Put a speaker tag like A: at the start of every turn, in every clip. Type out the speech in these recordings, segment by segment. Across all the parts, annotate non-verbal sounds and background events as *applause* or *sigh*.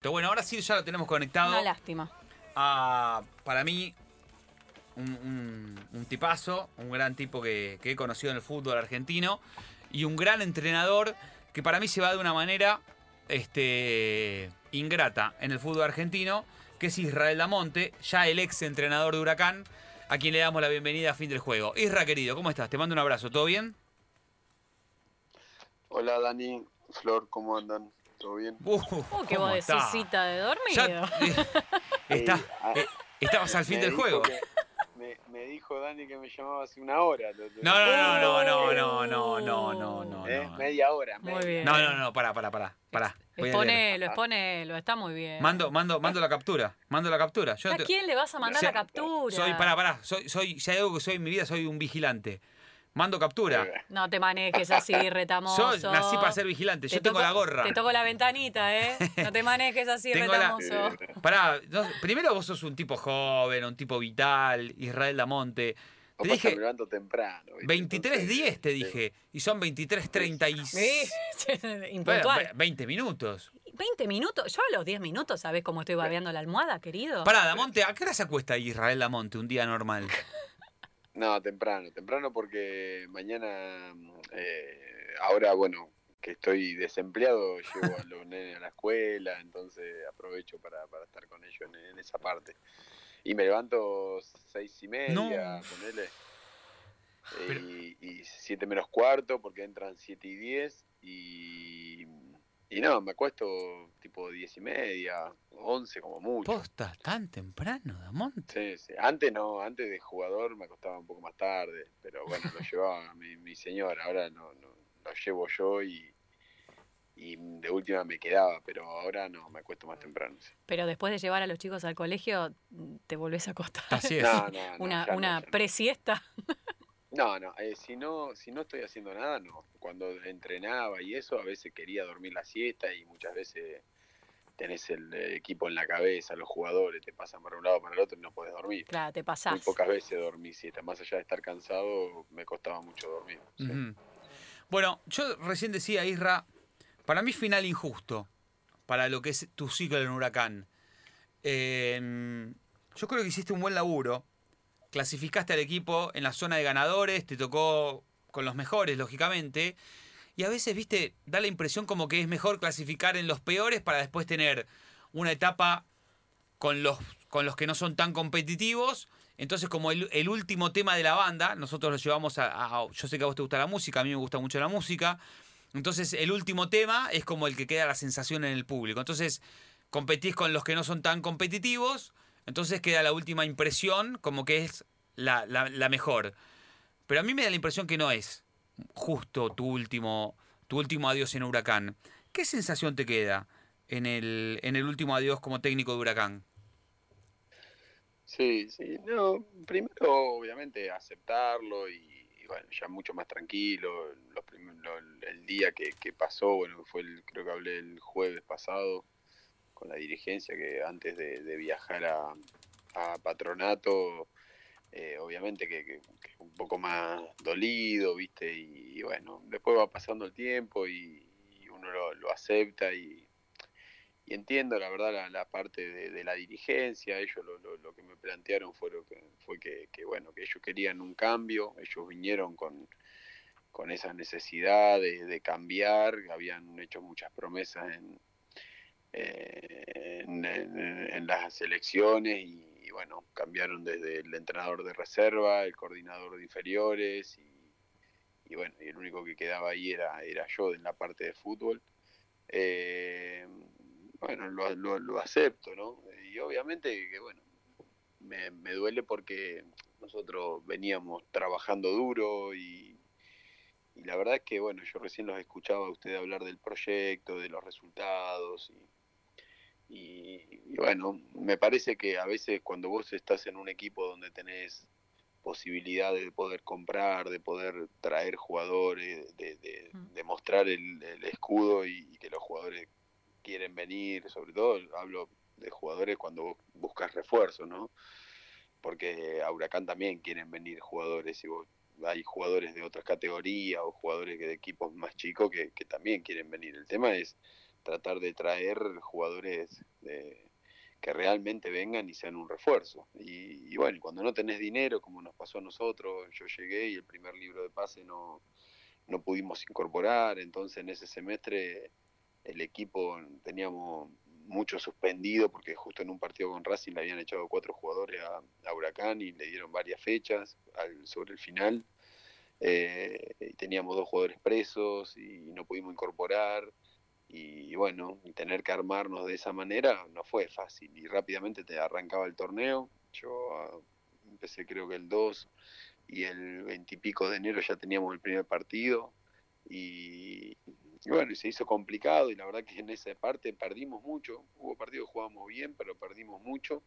A: Pero bueno, ahora sí ya lo tenemos conectado.
B: Una lástima.
A: a, para mí, un, un- un tipazo, un gran tipo que, que he conocido en el fútbol argentino y un gran entrenador que para mí se va de una manera este, ingrata en el fútbol argentino, que es Israel Damonte, ya el ex entrenador de Huracán, a quien le damos la bienvenida a fin del juego. Isra, querido, ¿cómo estás? Te mando un abrazo, ¿todo bien?
C: Hola Dani, Flor, ¿cómo andan? ¿Todo bien?
A: Uh,
B: Oh, que
A: ¿cómo
B: vos decís
A: está?
B: cita de dormido.
A: Ya- está,
C: Eh, ah,
A: eh, estabas al fin
C: me
A: del juego.
C: que- me, me dijo Dani que me llamaba hace una hora.
A: No, no, no, no, no, no, no, no, no, no.
C: Eh,
A: no.
C: Media hora.
B: Muy bien.
A: No, no, no, pará, pará, pará, pará.
B: Exponelo, exponelo, está muy bien.
A: Mando, mando, mando la captura, mando la captura. Yo no
B: ¿A
A: te-
B: quién le vas a mandar
A: O sea,
B: la captura?
A: Soy, pará, pará, soy, soy, si hay algo que soy en mi vida, soy un vigilante. Mando captura.
B: No te manejes así, *laughs* retamoso.
A: Soy, nací para ser vigilante, yo
B: Te
A: tengo la gorra.
B: Te toco la ventanita, ¿eh? *laughs* No te manejes así,
A: Tengo la-
B: retamoso.
A: Pará, no, primero vos sos un tipo joven, un tipo vital, Israel Damonte. Te
C: Opa,
A: dije
C: me levanto temprano. ¿viste?
A: 23.10
C: Entonces,
A: te dije, y son 23.30 y... *laughs*
B: Sí,
A: Bueno,
B: impuntual.
A: ve- 20 minutos.
B: 20 minutos. Yo a los 10 minutos, ¿sabés cómo estoy babeando la almohada, querido?
A: Pará, Damonte, ¿a qué hora se acuesta Israel Damonte un día normal?
C: No, temprano, temprano porque mañana, eh, ahora bueno, que estoy desempleado, llevo a los nenes a la escuela, entonces aprovecho para, para estar con ellos en, en esa parte. Y me levanto seis y media,
A: No.
C: ponele,
A: Pero-
C: y, y siete menos cuarto porque entran siete y diez y, y no, me acuesto tipo diez y media, once como mucho.
A: ¿Posta tan temprano, Damonte?
C: Sí, sí. Antes no, antes de jugador me acostaba un poco más tarde, pero bueno, lo *laughs* llevaba mi, mi señora, ahora no, no, lo llevo yo y, y de última me quedaba, pero ahora no, me acuesto más temprano. sí.
B: Pero después de llevar a los chicos al colegio, te volvés a acostar.
A: Así es.
C: No, no, no,
B: Una, una presiesta. *laughs*
C: No, no, eh, si no, si no estoy haciendo nada, no. Cuando entrenaba y eso, a veces quería dormir la siesta y muchas veces tenés el eh, equipo en la cabeza, los jugadores te pasan para un lado para el otro y no puedes dormir.
B: Claro, te
C: Muy
B: pasás.
C: pocas veces dormí siesta, más allá de estar cansado, me costaba mucho dormir. sí.
A: Bueno, yo recién decía, Isra, para mí final injusto para lo que es tu ciclo en Huracán. Eh, yo creo que hiciste un buen laburo. Clasificaste al equipo en la zona de ganadores, te tocó con los mejores, lógicamente. Y a veces, viste, da la impresión como que es mejor clasificar en los peores para después tener una etapa con los, con los que no son tan competitivos. Entonces, como el, último tema de la banda, nosotros lo llevamos a- Yo sé que a vos te gusta la música, a mí me gusta mucho la música. Entonces, el último tema es como el que queda la sensación en el público. Entonces, competís con los que no son tan competitivos. Entonces, queda la última impresión como que es la, la- la mejor. Pero a mí me da la impresión que no es justo tu último, tu último adiós en Huracán. ¿Qué sensación te queda en el, en el último adiós como técnico de Huracán?
C: Sí, sí, no, primero obviamente aceptarlo y, bueno, ya mucho más tranquilo, los prim- lo- el día que, que pasó, bueno, fue el, creo que hablé el jueves pasado con la dirigencia que antes de, de viajar a, patronato, eh, obviamente que, que- que un poco más dolido, viste, y, bueno, después va pasando el tiempo y, uno lo, acepta y, y entiendo la verdad la, parte de, la dirigencia, ellos lo, lo- lo que me plantearon fue, lo que, fue que, que, bueno, que ellos querían un cambio, ellos vinieron con, con esa necesidad de, de cambiar, habían hecho muchas promesas en, eh, en, las elecciones y, y, bueno, cambiaron desde el entrenador de reserva, el coordinador de inferiores y, y bueno, y el único que quedaba ahí era, era yo en la parte de fútbol. Eh, bueno, lo, lo, lo acepto, ¿no? Y obviamente que, bueno, me, me duele porque nosotros veníamos trabajando duro y, y la verdad es que, bueno, yo recién los escuchaba a ustedes hablar del proyecto, de los resultados y, y, y bueno, me parece que a veces cuando vos estás en un equipo donde tenés posibilidades de poder comprar, de poder traer jugadores, de, de,
B: Mm.
C: de mostrar el, el escudo y, y que los jugadores quieren venir, sobre todo hablo de jugadores cuando vos buscas refuerzo, ¿no? Porque a Huracán también quieren venir jugadores y vos, hay jugadores de otras categorías o jugadores de equipos más chicos que, que también quieren venir. El tema es tratar de traer jugadores que realmente vengan y sean un refuerzo. Y, bueno, cuando no tenés dinero, como nos pasó a nosotros, yo llegué y el primer libro de pase no, no pudimos incorporar, entonces en ese semestre el equipo teníamos mucho suspendido porque justo en un partido con Racing le habían echado cuatro jugadores a, Huracán y le dieron varias fechas sobre el final. Eh, y teníamos dos jugadores presos y no pudimos incorporar y, bueno, tener que armarnos de esa manera no fue fácil y rápidamente te arrancaba el torneo. Yo ah, empecé creo que el 2 y el 20 y pico de enero ya teníamos el primer partido y, bueno, y se hizo complicado y la verdad que en esa parte perdimos mucho. Hubo partidos que jugábamos bien, pero perdimos mucho.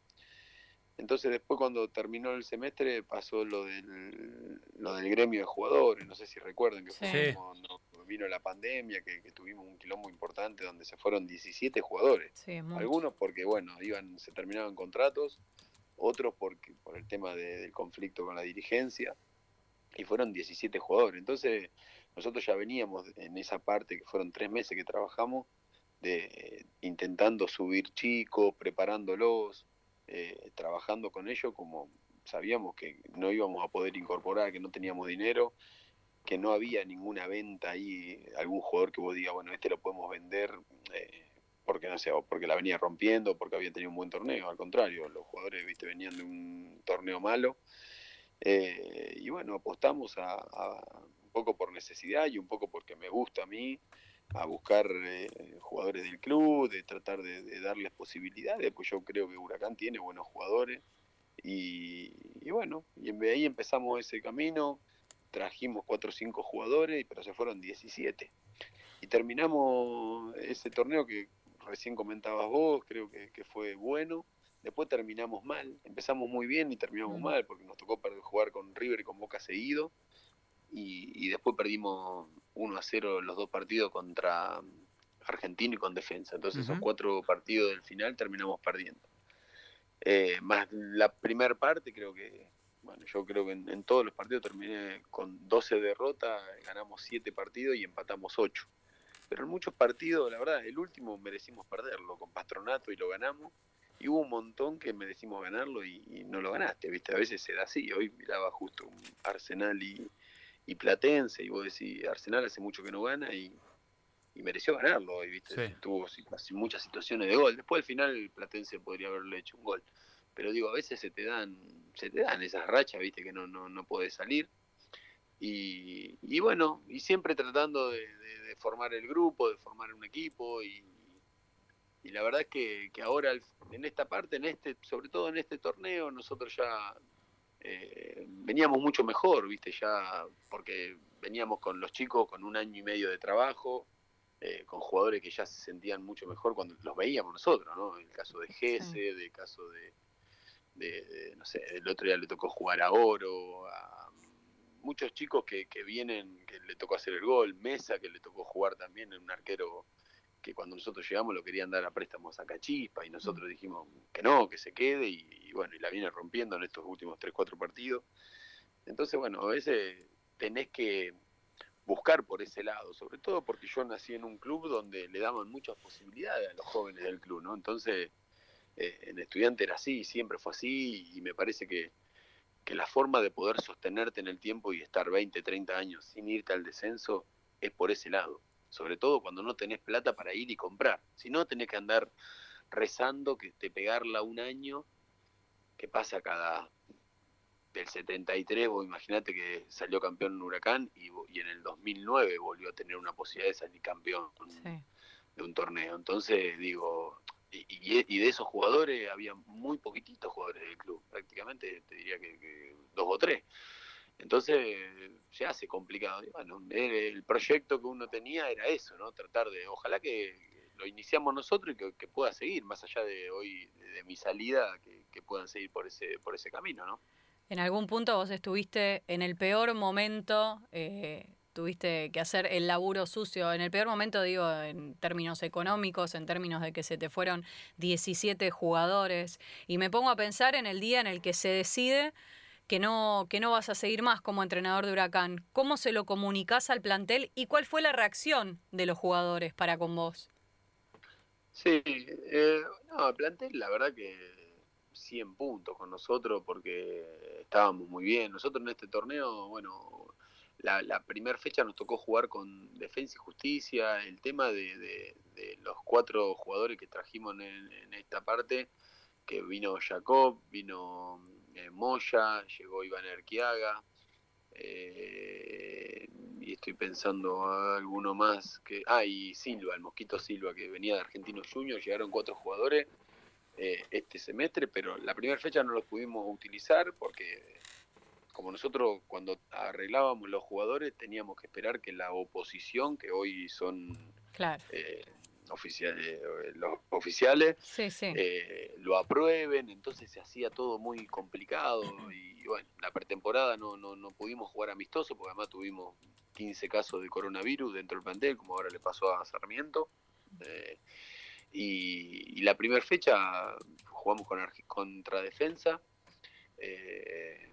C: Entonces después cuando terminó el semestre pasó lo del, lo del gremio de jugadores, no sé si recuerdan que fue vino la pandemia, que, tuvimos un quilombo importante donde se fueron 17 jugadores. Algunos porque, bueno, iban se terminaban contratos, otros porque por el tema del conflicto con la dirigencia, y fueron 17 jugadores. Entonces nosotros ya veníamos en esa parte, que fueron tres meses que trabajamos, de intentando subir chicos, preparándolos, eh, trabajando con ellos como sabíamos que no íbamos a poder incorporar, que no teníamos dinero, que no había ninguna venta ahí, algún jugador que vos digas, bueno, este lo podemos vender eh, porque no sé, porque la venía rompiendo, porque había tenido un buen torneo, al contrario, los jugadores viste venían de un torneo malo. Eh, y bueno, apostamos a, un poco por necesidad y un poco porque me gusta a mí, a buscar eh, jugadores del club, de tratar de, darles posibilidades, pues yo creo que Huracán tiene buenos jugadores. Y, y bueno, y ahí empezamos ese camino trajimos 4 o 5 jugadores, pero se fueron 17. Y terminamos ese torneo que recién comentabas vos, creo que, fue bueno. Después terminamos mal, empezamos muy bien y terminamos mm. mal porque nos tocó jugar con River y con Boca seguido. Y, después perdimos 1 a 0 los dos partidos contra Argentino y con defensa. Entonces esos cuatro partidos del final terminamos perdiendo. Eh, más la primera parte creo que bueno, yo creo que en, todos los partidos terminé con 12 derrotas, ganamos 7 partidos y empatamos 8. Pero en muchos partidos, la verdad, el último merecimos perderlo con Patronato y lo ganamos. Y hubo un montón que merecimos ganarlo y, no lo ganaste, ¿viste? A veces se da así. Hoy miraba justo un Arsenal y, Platense y vos decís, Arsenal hace mucho que no gana y, mereció ganarlo hoy, ¿viste? Tuvo muchas situaciones de gol. Después al final Platense podría haberle hecho un gol. Pero digo, a veces se te dan se te dan esas rachas, viste, que no, no, no puedes salir. Y, y, bueno, y siempre tratando de, formar el grupo, de formar un equipo y, y la verdad es que, que, ahora en esta parte, en este, sobre todo en este torneo, nosotros ya eh, veníamos mucho mejor, viste, ya porque veníamos con los chicos con un año y medio de trabajo, eh, con jugadores que ya se sentían mucho mejor cuando los veíamos nosotros, ¿no? El caso de Gese, el caso de, de, no sé, el otro día le tocó jugar a Oro, a muchos chicos que, que vienen, que le tocó hacer el gol, Mesa, que le tocó jugar también en un arquero que cuando nosotros llegamos lo querían dar a préstamos a Cachispa y nosotros dijimos que no, que se quede y, bueno, y la viene rompiendo en estos últimos 3, 4 partidos. Entonces, bueno, a veces tenés que buscar por ese lado, sobre todo porque yo nací en un club donde le daban muchas posibilidades a los jóvenes del club, ¿no? Entonces, eh, en estudiante era así, siempre fue así, y me parece que, la forma de poder sostenerte en el tiempo y estar 20, 30 años sin irte al descenso es por ese lado. Sobre todo cuando no tenés plata para ir y comprar. Si no, tenés que andar rezando que te pegarla un año, que pasa cada del 73, vos imaginate que salió campeón en Huracán y, y, en el 2009 volvió a tener una posibilidad de salir campeón de un torneo. Entonces digo, y, de esos jugadores había muy poquititos jugadores del club, prácticamente te diría que, dos o tres. Entonces se hace complicado. bueno, el proyecto que uno tenía era eso, ¿no? Tratar de, ojalá que lo iniciamos nosotros y que, pueda seguir, más allá de hoy, de, mi salida, que, puedan seguir por ese, por ese camino, ¿no?
B: En algún punto vos estuviste en el peor momento eh, tuviste que hacer el laburo sucio. En el peor momento, digo, en términos económicos, en términos de que se te fueron 17 jugadores. Y me pongo a pensar en el día en el que se decide que no, que no vas a seguir más como entrenador de Huracán. ¿Cómo se lo comunicas al plantel y cuál fue la reacción de los jugadores para con vos?
C: Sí, eh, no, el plantel la verdad que 100 puntos con nosotros porque estábamos muy bien. Nosotros en este torneo, bueno, la, la primera fecha nos tocó jugar con Defensa y Justicia. El tema de, los cuatro jugadores que trajimos en, esta parte, que vino Jacob, vino eh, Moya, llegó Iván Erquiaga. Eh, y estoy pensando alguno más que ah y Silva el mosquito Silva que venía de Argentinos Juniors llegaron cuatro jugadores eh, este semestre, pero la primera fecha no los pudimos utilizar porque como nosotros cuando arreglábamos los jugadores teníamos que esperar que la oposición, que hoy son eh, oficiales, los oficiales, eh, lo aprueben, entonces se hacía todo muy complicado y bueno, la pretemporada no, no, no pudimos jugar amistoso porque además tuvimos 15 casos de coronavirus dentro del plantel, como ahora le pasó a Sarmiento. Y, la primera fecha jugamos con, contra defensa. Eh,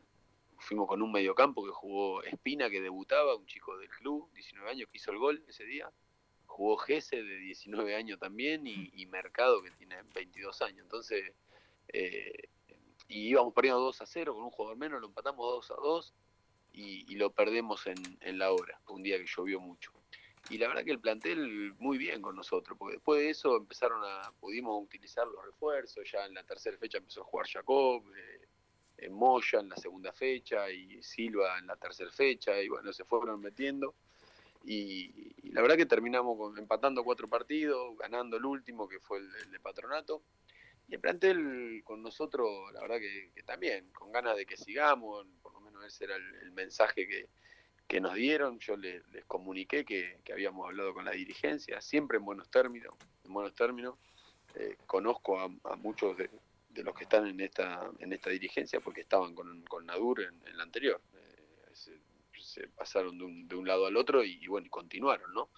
C: fuimos con un mediocampo que jugó Espina, que debutaba, un chico del club, 19 años, que hizo el gol ese día. Jugó Gese, de 19 años también, y, Mercado, que tiene 22 años. Entonces, eh, y íbamos perdiendo 2 a 0 con un jugador menos, lo empatamos 2 a 2 y, lo perdemos en, en la hora, un día que llovió mucho y la verdad que el plantel muy bien con nosotros, porque después de eso empezaron a, pudimos utilizar los refuerzos, ya en la tercera fecha empezó a jugar Jacob, eh, Moya en la segunda fecha y Silva en la tercera fecha, y bueno, se fueron metiendo. Y, la verdad que terminamos con, empatando cuatro partidos, ganando el último, que fue el, de Patronato. Y el plantel con nosotros, la verdad que, también, con ganas de que sigamos, por lo menos ese era el mensaje que, que nos dieron, yo les, comuniqué que, habíamos hablado con la dirigencia, siempre en buenos términos, en buenos términos. Eh, conozco a, muchos de, los que están en esta en esta dirigencia porque estaban con, con Nadur en, la anterior. Eh, se, pasaron de un, de un, lado al otro y, bueno, y continuaron, ¿no?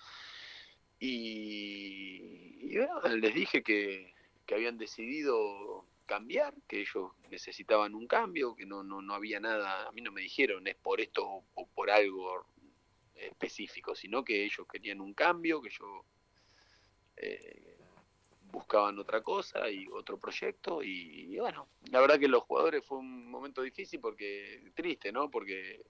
C: Y, les dije que, que habían decidido cambiar, que ellos necesitaban un cambio, que no, no, no había nada, a mí no me dijeron es por esto o por algo específico, sino que ellos querían un cambio, que yo eh, buscaban otra cosa y otro proyecto y, bueno, la verdad que los jugadores fue un momento difícil porque triste, ¿no? Porque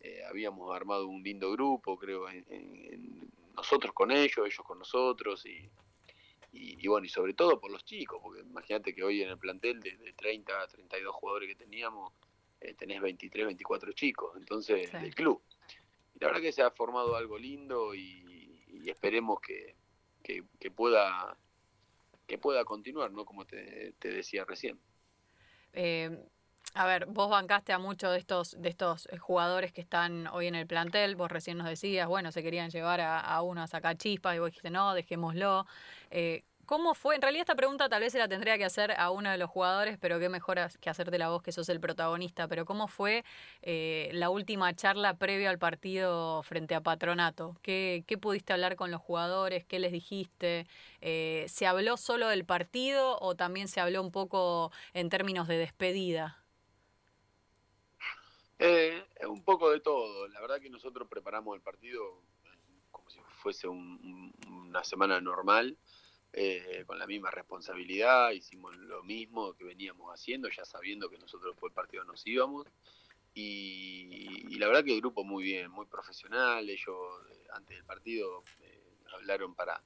C: eh, habíamos armado un lindo grupo, creo, en, nosotros con ellos, ellos con nosotros y y, bueno, y sobre todo por los chicos, porque imagínate que hoy en el plantel de, 30 a 32 jugadores que teníamos, eh, tenés 23, 24 chicos, entonces del club. Y la verdad que se ha formado algo lindo y, esperemos que, que, pueda que pueda continuar, ¿no? Como te, decía recién.
B: Eh, a ver, vos bancaste a muchos de estos, de estos jugadores que están hoy en el plantel. Vos recién nos decías, bueno, se querían llevar a, uno a sacar chispas y vos dijiste, no, dejémoslo. Eh, ¿Cómo fue? En realidad esta pregunta tal vez se la tendría que hacer a uno de los jugadores, pero qué mejor que hacerte la voz que sos el protagonista. Pero ¿cómo fue eh, la última charla previa al partido frente a Patronato? ¿Qué, qué pudiste hablar con los jugadores? ¿Qué les dijiste? Eh, ¿Se habló solo del partido o también se habló un poco en términos de despedida?
C: Eh, un poco de todo. La verdad que nosotros preparamos el partido como si fuese una semana normal, eh, con la misma responsabilidad, hicimos lo mismo que veníamos haciendo, ya sabiendo que nosotros por el partido nos íbamos. Y, la verdad que el grupo muy bien, muy profesional. Ellos eh, antes del partido hablaron para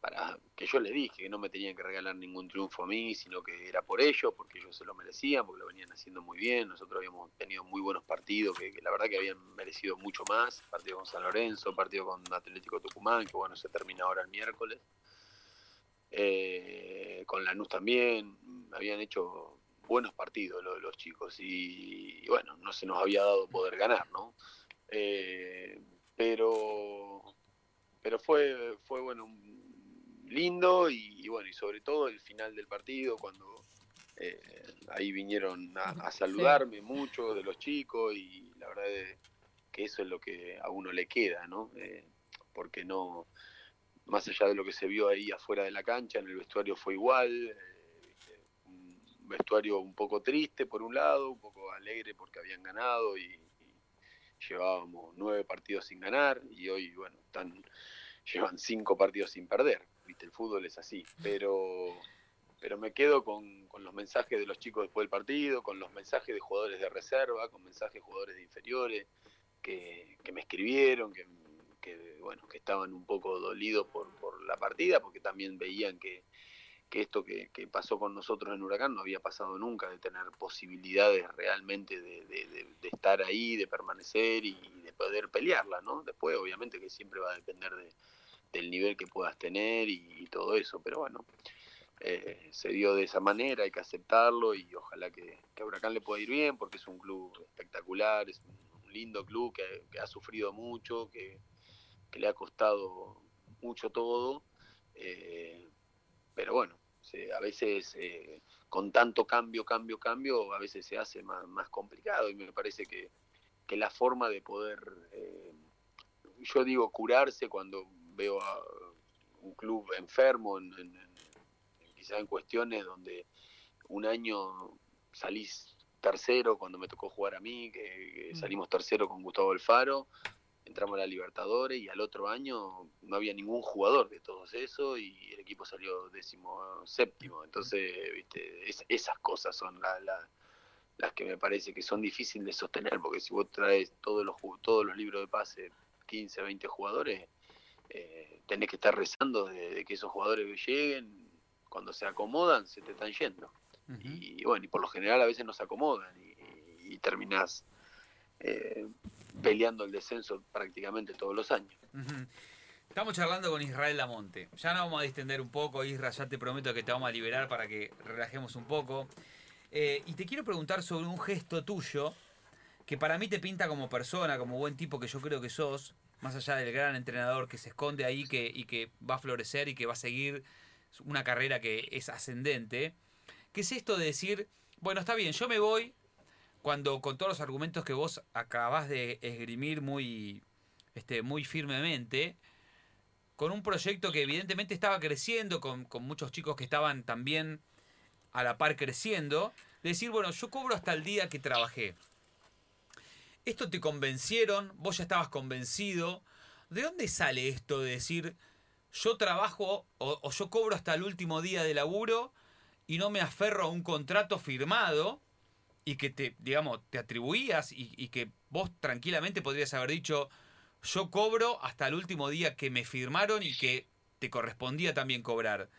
C: para que yo les dije que no me tenían que regalar ningún triunfo a mí, sino que era por ellos, porque ellos se lo merecían, porque lo venían haciendo muy bien. Nosotros habíamos tenido muy buenos partidos, que, la verdad que habían merecido mucho más. Partido con San Lorenzo, partido con Atlético Tucumán, que bueno, se termina ahora el miércoles. Eh, con Lanús también, habían hecho buenos partidos los, los chicos y, bueno, no se nos había dado poder ganar, ¿no? Eh, pero pero fue fue bueno lindo y, bueno, y sobre todo el final del partido, cuando eh, ahí vinieron a, saludarme mucho de los chicos y la verdad es que eso es lo que a uno le queda, ¿no? Eh, porque no, más allá de lo que se vio ahí afuera de la cancha, en el vestuario fue igual, eh, un vestuario un poco triste por un lado, un poco alegre porque habían ganado y, llevábamos nueve partidos sin ganar y hoy, bueno, están *laughs* llevan cinco partidos sin perder. viste, el fútbol es así, pero, pero me quedo con, con los mensajes de los chicos después del partido, con los mensajes de jugadores de reserva, con mensajes de jugadores de inferiores que, que me escribieron, que, bueno, que estaban un poco dolidos por, por la partida, porque también veían que, que esto que, que, pasó con nosotros en Huracán no había pasado nunca, de tener posibilidades realmente de, de, estar ahí, de permanecer y, de poder pelearla, ¿no? Después obviamente que siempre va a depender de, del nivel que puedas tener y, y todo eso, pero bueno, eh, se dio de esa manera, hay que aceptarlo y ojalá que, que, a Huracán le pueda ir bien porque es un club espectacular, es un lindo club que, que ha sufrido mucho, que, que, le ha costado mucho todo. Eh, pero bueno, se, a veces eh, con tanto cambio, cambio, cambio, a veces se hace más, más complicado y me parece que, que la forma de poder, eh, yo digo curarse cuando veo a un club enfermo, en, en, en, quizá en cuestiones donde un año salís tercero cuando me tocó jugar a mí, que, que salimos tercero con Gustavo Alfaro, entramos a la Libertadores y al otro año no había ningún jugador de todos eso y el equipo salió décimo séptimo. Entonces, viste, es, esas cosas son la, la, las que me parece que son difíciles de sostener, porque si vos traes todos los, todos los libros de pase, 15, 20 jugadores, eh, tenés que estar rezando de, de, que esos jugadores lleguen, cuando se acomodan, se te están yendo. Uh -huh. y, y, bueno, y por lo general a veces no se acomodan y, y, y terminás... Eh, peleando el descenso prácticamente todos los años.
A: Estamos charlando con Israel Lamonte. Ya nos vamos a distender un poco, Israel, ya te prometo que te vamos a liberar para que relajemos un poco. Eh, y te quiero preguntar sobre un gesto tuyo que para mí te pinta como persona, como buen tipo que yo creo que sos, más allá del gran entrenador que se esconde ahí que, y que va a florecer y que va a seguir una carrera que es ascendente. ¿Qué es esto de decir, bueno, está bien, yo me voy, cuando con todos los argumentos que vos acabás de esgrimir muy, este, muy firmemente, con un proyecto que evidentemente estaba creciendo, con, con, muchos chicos que estaban también a la par creciendo, decir, bueno, yo cobro hasta el día que trabajé. ¿Esto te convencieron? ¿Vos ya estabas convencido? ¿De dónde sale esto de decir, yo trabajo o, o yo cobro hasta el último día de laburo y no me aferro a un contrato firmado? Y que te, digamos, te atribuías y, que vos tranquilamente podrías haber dicho, yo cobro hasta el último día que me firmaron y que te correspondía también cobrar.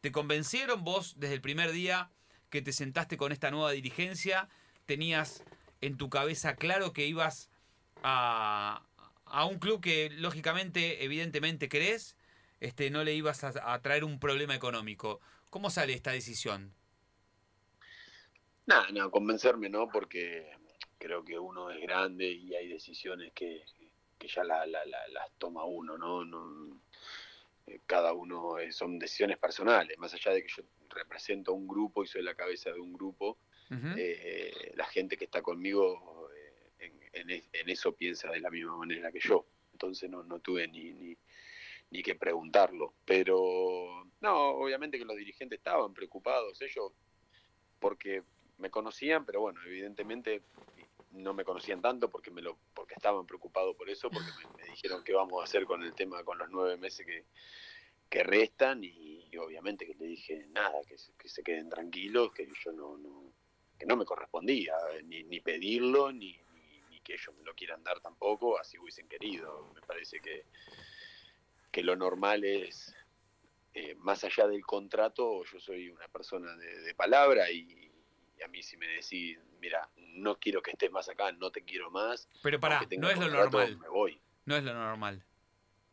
A: ¿Te convencieron vos desde el primer día que te sentaste con esta nueva dirigencia? ¿Tenías en tu cabeza claro que ibas a, a un club que lógicamente, evidentemente querés? Este, no le ibas a traer un problema económico. ¿Cómo sale esta decisión?
C: Nada, no, convencerme no, porque creo que uno es grande y hay decisiones que, que ya la, la, la, las toma uno, ¿no? no eh, cada uno son decisiones personales, más allá de que yo represento a un grupo y soy la cabeza de un grupo, uh -huh. eh, la gente que está conmigo eh, en, en, en, eso piensa de la misma manera que yo, entonces no, no tuve ni, ni, ni que preguntarlo, pero no, obviamente que los dirigentes estaban preocupados, ellos, porque me conocían, pero bueno, evidentemente no me conocían tanto porque me lo porque estaban preocupados por eso, porque me, dijeron qué vamos a hacer con el tema con los nueve meses que, que restan y, obviamente que le dije nada, que, que se queden tranquilos, que yo no, no que no me correspondía ni, ni pedirlo ni, ni, ni, que ellos me lo quieran dar tampoco, así hubiesen querido. Me parece que, que lo normal es eh, más allá del contrato, yo soy una persona de, de palabra y, y a mí si me decís, mira, no quiero que estés más acá, no te quiero más.
A: Pero para, no es lo normal.
C: Me voy.
A: No es lo normal.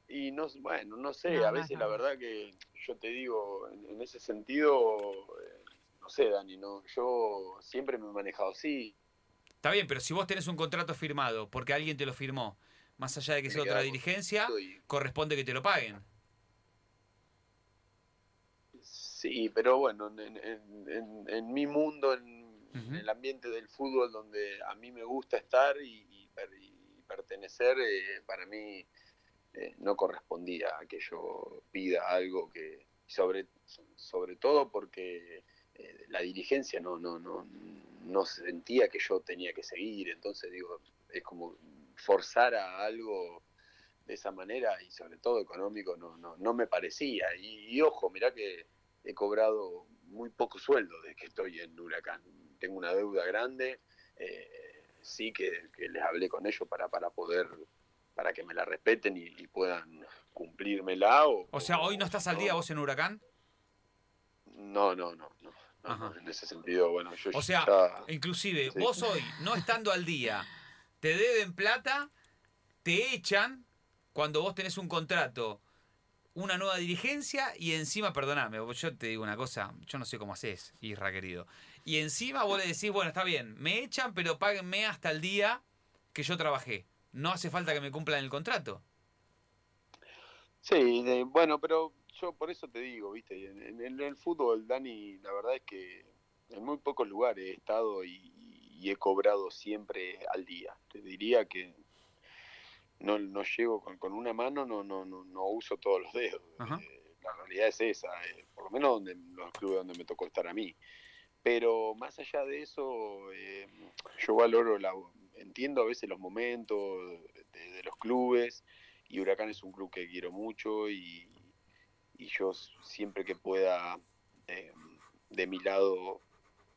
C: Y no, bueno, no sé, no, a veces no. la verdad que yo te digo, en, en ese sentido, eh, no sé, Dani, no, yo siempre me he manejado así.
A: Está bien, pero si vos tenés un contrato firmado porque alguien te lo firmó, más allá de que sea otra dirigencia, y... corresponde que te lo paguen.
C: Sí, pero bueno, en, en, en, en mi mundo, en, -huh. el ambiente del fútbol donde a mí me gusta estar y, y, y pertenecer, eh, para mí eh, no correspondía a que yo pida algo que, sobre, sobre todo porque eh, la dirigencia no, no, no, no sentía que yo tenía que seguir, entonces digo, es como forzar a algo de esa manera y sobre todo económico no, no, no me parecía. Y, ojo, mirá que he cobrado muy poco sueldo desde que estoy en Huracán. Tengo una deuda grande, eh, sí que, les hablé con ellos para, para poder, para que me la respeten y, puedan cumplírmela. O,
A: o sea, ¿hoy no estás al día vos en Huracán?
C: No, no, no, no. en ese sentido, bueno, yo
A: O sea, inclusive, vos hoy, no estando al día, te deben plata, te echan cuando vos tenés un contrato, una nueva dirigencia y encima, perdoname, yo te digo una cosa, yo no sé cómo haces, Isra querido. Y encima vos le decís, bueno, está bien, me echan, pero páguenme hasta el día que yo trabajé. No hace falta que me cumplan el contrato.
C: Sí, bueno, pero yo por eso te digo, viste, en, el fútbol, Dani, la verdad es que en muy pocos lugares he estado y, he cobrado siempre al día. Te diría que no, no llego con, una mano, no, no, no, uso todos los dedos. Eh, la realidad es esa, eh, por lo menos donde los clubes donde me tocó estar a mí. Pero más allá de eso, eh, yo valoro, la, entiendo a veces los momentos de los clubes y Huracán es un club que quiero mucho y, y yo siempre que pueda eh, de mi lado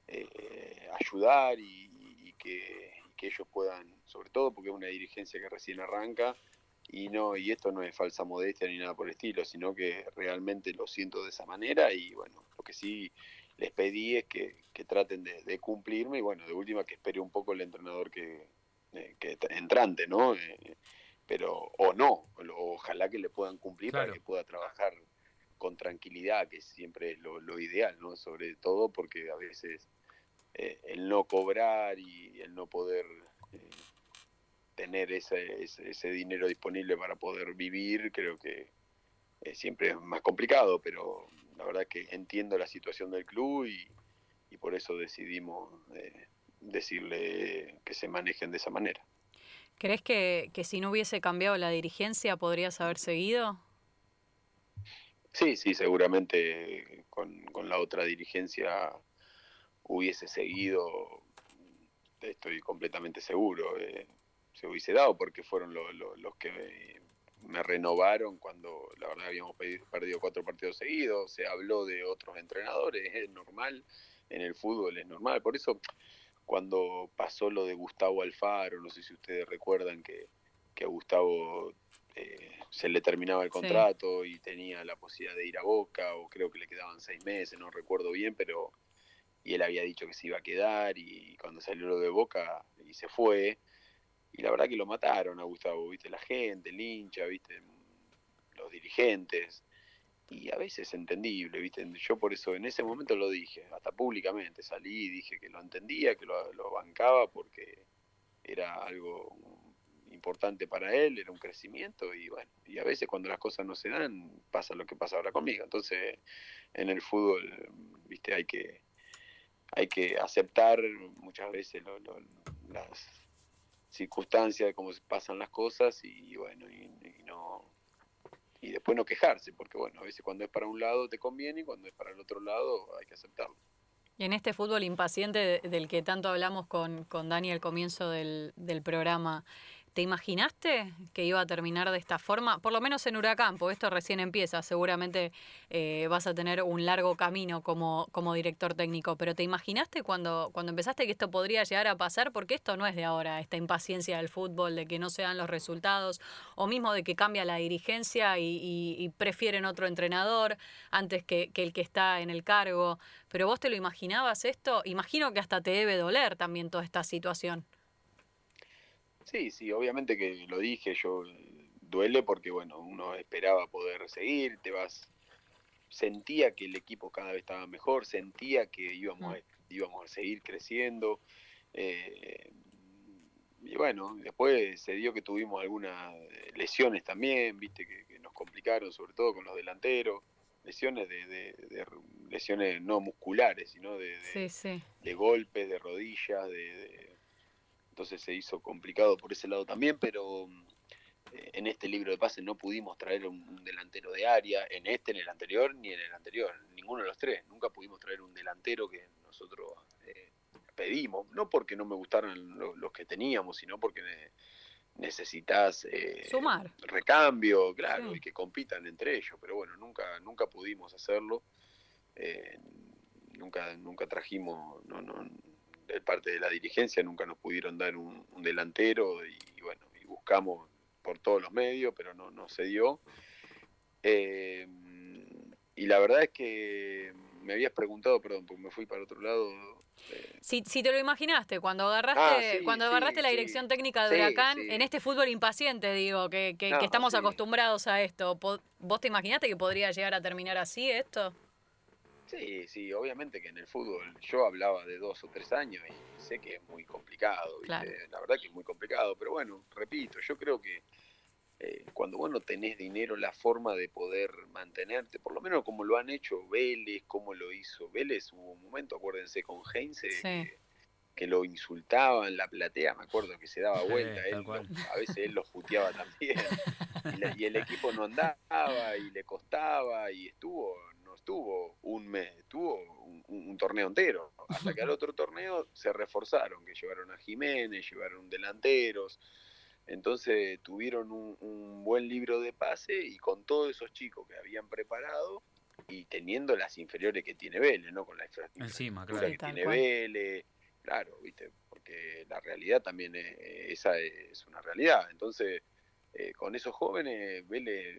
C: eh, ayudar y, que, ellos puedan, sobre todo porque es una dirigencia que recién arranca y no y esto no es falsa modestia ni nada por el estilo, sino que realmente lo siento de esa manera y bueno, lo que sí les pedí es que, traten de, cumplirme y bueno, de última que espere un poco el entrenador que, eh, que entrante, ¿no? pero o no, ojalá que le puedan cumplir para que pueda trabajar con tranquilidad, que siempre es lo, ideal, ¿no? Sobre todo porque a veces eh, el no cobrar y el no poder eh, tener ese, ese, dinero disponible para poder vivir, creo que eh, siempre es más complicado, pero la verdad que entiendo la situación del club y, y por eso decidimos decirle que se manejen de esa manera.
B: ¿Crees que, que si no hubiese cambiado la dirigencia podrías haber seguido?
C: Sí, sí, seguramente con, la otra dirigencia hubiese seguido, estoy completamente seguro, eh, se hubiese dado porque fueron los que me, renovaron cuando la verdad habíamos perdido cuatro partidos seguidos, se habló de otros entrenadores, es normal, en el fútbol es normal, por eso cuando pasó lo de Gustavo Alfaro, no sé si ustedes recuerdan que, que a Gustavo eh, se le terminaba el contrato y tenía la posibilidad de ir a Boca, o creo que le quedaban seis meses, no recuerdo bien, pero y él había dicho que se iba a quedar y cuando salió lo de Boca y se fue, y la verdad que lo mataron a Gustavo, viste, la gente, el hincha, viste, los dirigentes, y a veces es entendible, viste, yo por eso en ese momento lo dije, hasta públicamente salí y dije que lo entendía, que lo, lo bancaba porque era algo importante para él, era un crecimiento y bueno, y a veces cuando las cosas no se dan, pasa lo que pasa ahora conmigo. Entonces, en el fútbol, viste, hay que hay que aceptar muchas veces las circunstancias de cómo pasan las cosas y, bueno, y, no y después no quejarse, porque bueno, a veces cuando es para un lado te conviene y cuando es para el otro lado hay que aceptarlo.
B: Y en este fútbol impaciente del que tanto hablamos con, con Dani al comienzo del, del programa, ¿Te imaginaste que iba a terminar de esta forma? Por lo menos en Huracán, porque esto recién empieza, seguramente eh, vas a tener un largo camino como, como director técnico, pero ¿te imaginaste cuando, cuando empezaste que esto podría llegar a pasar? Porque esto no es de ahora, esta impaciencia del fútbol, de que no se dan los resultados, o mismo de que cambia la dirigencia y, prefieren otro entrenador antes que, que el que está en el cargo. Pero vos te lo imaginabas esto, imagino que hasta te debe doler también toda esta situación.
C: Sí, sí, obviamente que lo dije, yo duele porque bueno, uno esperaba poder seguir, te vas, sentía que el equipo cada vez estaba mejor, sentía que íbamos, a, íbamos a seguir creciendo. Eh, y bueno, después se dio que tuvimos algunas lesiones también, viste, que, nos complicaron, sobre todo con los delanteros, lesiones de, lesiones no musculares, sino de, de golpes, de rodillas, de, entonces se hizo complicado por ese lado también, pero eh, en este libro de pases no pudimos traer un, delantero de área, en este, en el anterior, ni en el anterior, ninguno de los tres, nunca pudimos traer un delantero que nosotros eh, pedimos, no porque no me gustaran los que teníamos, sino porque necesitas eh,
B: Sumar.
C: recambio, claro,
B: Sí.
C: y que compitan entre ellos, pero bueno, nunca, nunca pudimos hacerlo, eh, nunca, nunca trajimos, no, no, de parte de la dirigencia nunca nos pudieron dar un, un delantero y, bueno, y buscamos por todos los medios, pero no, no se dio. Eh, y la verdad es que me habías preguntado, perdón, porque me fui para otro lado. eh,
B: Si, si te lo imaginaste, cuando agarraste,
C: Ah, sí,
B: cuando
C: sí,
B: agarraste la
C: sí.
B: dirección técnica de Huracán, en este fútbol impaciente, digo, que, que- que estamos acostumbrados a esto, ¿vos te imaginaste que podría llegar a terminar así esto?
C: Sí, sí, obviamente que en el fútbol yo hablaba de dos o tres años y sé que es muy complicado, la verdad que es muy complicado, pero bueno, repito, yo creo que eh, cuando vos no tenés dinero, la forma de poder mantenerte, por lo menos como lo han hecho Vélez, como lo hizo Vélez, hubo un momento, acuérdense, con Heinze,
B: Sí.
C: que, que lo insultaban, la platea, me acuerdo que se daba
A: Sí,
C: vuelta,
A: tal
C: él a veces él lo puteaba también, y, la- y el equipo no andaba, y le costaba, y estuvo, estuvo un mes, estuvo un, un- un torneo entero, hasta que al otro torneo se reforzaron, que llevaron a Jiménez, llevaron delanteros, entonces tuvieron un, un buen libro de pase y con todos esos chicos que habían preparado y teniendo las inferiores que tiene Vélez, ¿no? Con la
A: Encima,
C: infraestructura
A: claro.
C: Que tiene
B: cual.
C: Vélez, claro, ¿viste? Porque la realidad también es, esa es una realidad. Entonces, eh, con esos jóvenes, Vélez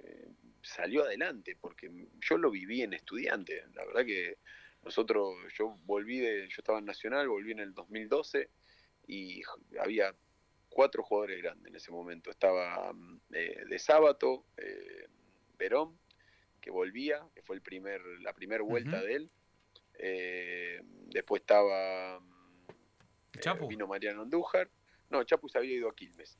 C: salió adelante, porque yo lo viví en estudiante. La verdad que nosotros, yo volví de, yo estaba en Nacional, volví en el 2012 y había cuatro jugadores grandes en ese momento. Estaba mm, eh, de sábado, eh, Verón, que volvía, que fue el primer, la primera vuelta de él. Eh, después estaba mm,
A: Chapu.
C: vino Mariano Andújar. No, Chapu se había ido a Quilmes.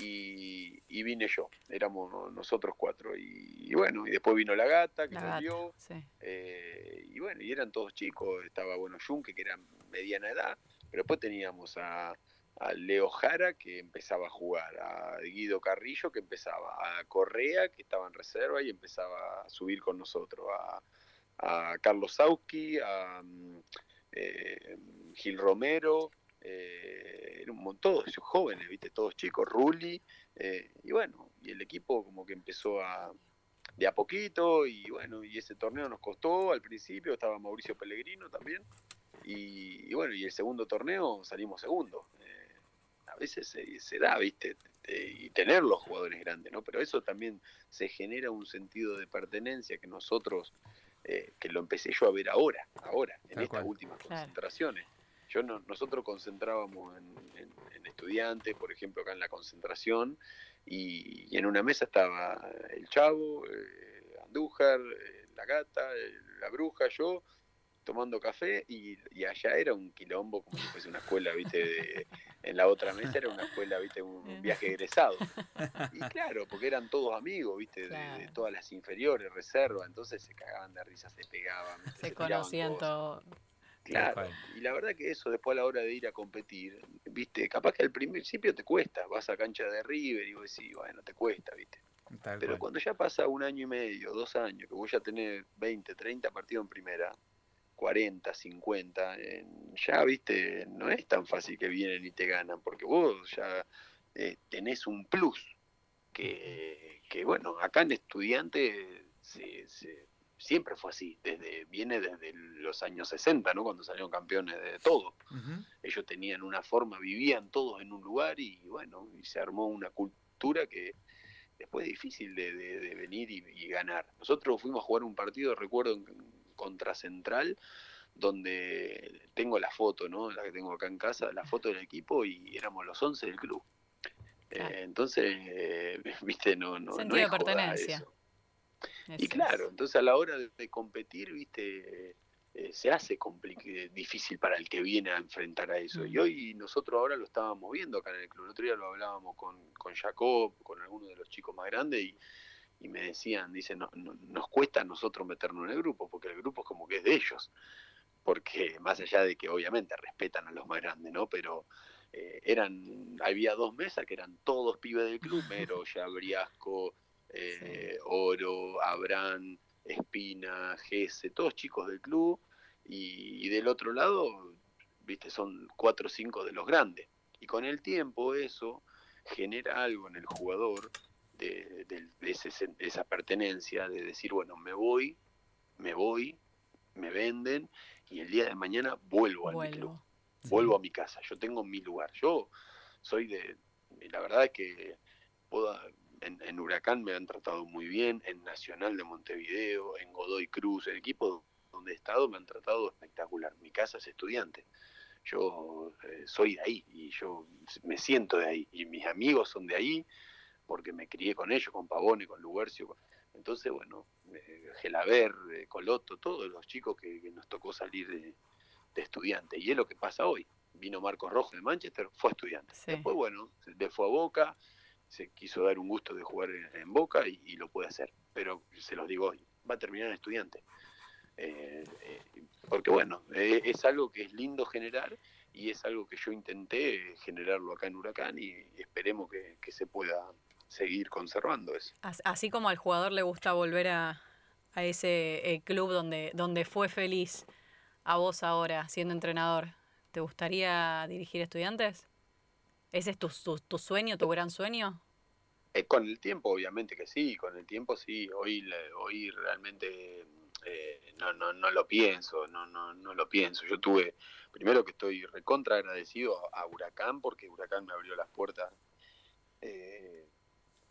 C: Y, y vine yo, éramos nosotros cuatro. Y, y bueno, y después vino la gata, que
B: La gata, sí.
C: Eh, y bueno, y eran todos chicos. Estaba, bueno, Junque, que era mediana edad. Pero después teníamos a, a Leo Jara, que empezaba a jugar. A Guido Carrillo, que empezaba. A Correa, que estaba en reserva y empezaba a subir con nosotros. A, a Carlos Sauski, a mm, eh, Gil Romero. Eh, era un montón, todos esos jóvenes, viste, todos chicos, Rulli, eh, y bueno, y el equipo como que empezó a, de a poquito y bueno, y ese torneo nos costó al principio, estaba Mauricio Pellegrino también, y, y bueno, y el segundo torneo salimos segundo. Eh, a veces se, se da, viste, y tener los jugadores grandes, ¿no? Pero eso también se genera un sentido de pertenencia que nosotros, eh, que lo empecé yo a ver ahora, ahora, en
A: Tal
C: estas
A: cual.
C: últimas
B: Claro.
C: concentraciones. Yo no, nosotros concentrábamos en, en- en estudiantes, por ejemplo, acá en la concentración, y, y en una mesa estaba el chavo, eh, Andújar, eh, la gata, eh, la bruja, yo, tomando café, y, y allá era un quilombo, como si fuese una escuela, viste, de- en la otra mesa era una escuela, viste, un, viaje egresado. Y claro, porque eran todos amigos, viste, de- de, todas las inferiores, reserva, entonces se cagaban de risa, se pegaban.
B: Se
C: tiraban
B: conocían
C: cosas. Claro, y la verdad que eso después a la hora de ir a competir, viste, capaz que al principio te cuesta, vas a cancha de River y vos decís, bueno, te cuesta, viste.
A: Tal
C: Pero
A: cual.
C: cuando ya pasa un año y medio, dos años, que vos ya tenés 20, 30 partidos en primera, 40, 50, eh, ya, viste, no es tan fácil que vienen y te ganan, porque vos ya eh, tenés un plus, que, que bueno, acá en estudiante se, se- siempre fue así, desde viene desde los años 60, ¿no? Cuando salieron campeones de todo ellos tenían una forma, vivían todos en un lugar y bueno, y se armó una cultura que después es difícil de, de- de venir y, y ganar. Nosotros fuimos a jugar un partido, recuerdo, en, contra Central, donde tengo la foto, ¿no? La que tengo acá en casa, la foto del equipo y éramos los 11 del club. Eh, entonces, eh, *laughs* viste, no, no, no
B: Sentido
C: es
B: de
C: joda
B: pertenencia.
C: eso.
B: Eso
C: Y
B: es.
C: claro, entonces a la hora de, de competir, viste, eh, se hace compli- difícil para el que viene a enfrentar a eso.
B: Mm.
C: Y hoy nosotros ahora lo estábamos viendo acá en el club. El otro día lo hablábamos con, con Jacob, con algunos de los chicos más grandes y, y me decían, dicen, no, no- nos cuesta a nosotros meternos en el grupo, porque el grupo es como que es de ellos. Porque más allá de que obviamente respetan a los más grandes, ¿no? Pero eh, eran, había dos mesas que eran todos pibes del club, *laughs* Mero, Briasco, eh, Oro, Abraham, Espina, Gese, todos chicos del club, y, y del otro lado, viste, son cuatro o cinco de los grandes. Y con el tiempo eso genera algo en el jugador de, esa pertenencia, de decir, bueno, me voy, me voy, me venden y el día de mañana vuelvo al club, vuelvo a mi casa, yo tengo mi lugar. Yo soy de, la verdad es que puedo, en, en, Huracán me han tratado muy bien, en Nacional de Montevideo, en Godoy Cruz, el equipo donde he estado me han tratado espectacular. Mi casa es estudiante yo eh, soy de ahí y yo me siento de ahí y mis amigos son de ahí porque me crié con ellos, con Pavone, con Lugercio. Entonces, bueno, eh, Gelaber, eh, Coloto, todos los chicos que, nos tocó salir de, estudiante. Y es lo que pasa hoy. Vino Marcos Rojo de Manchester, fue estudiante. Después, bueno, se fue a Boca, se quiso dar un gusto de jugar en, Boca y, lo puede hacer. Pero se los digo hoy, va a terminar en estudiante. Eh, eh, porque bueno, eh, es algo que es lindo generar y es algo que yo intenté generarlo acá en Huracán y esperemos que, se pueda seguir conservando eso.
B: Así como al jugador le gusta volver a, ese club donde, donde fue feliz, a vos ahora siendo entrenador, ¿te gustaría dirigir estudiantes? ¿Ese es tu, tu, sueño, tu gran sueño?
C: con el tiempo, obviamente que sí, con el tiempo sí. Hoy, hoy realmente eh, no, no, no lo pienso, no, no, no lo pienso. Yo tuve, primero que estoy recontra agradecido a, Huracán, porque Huracán me abrió las puertas eh,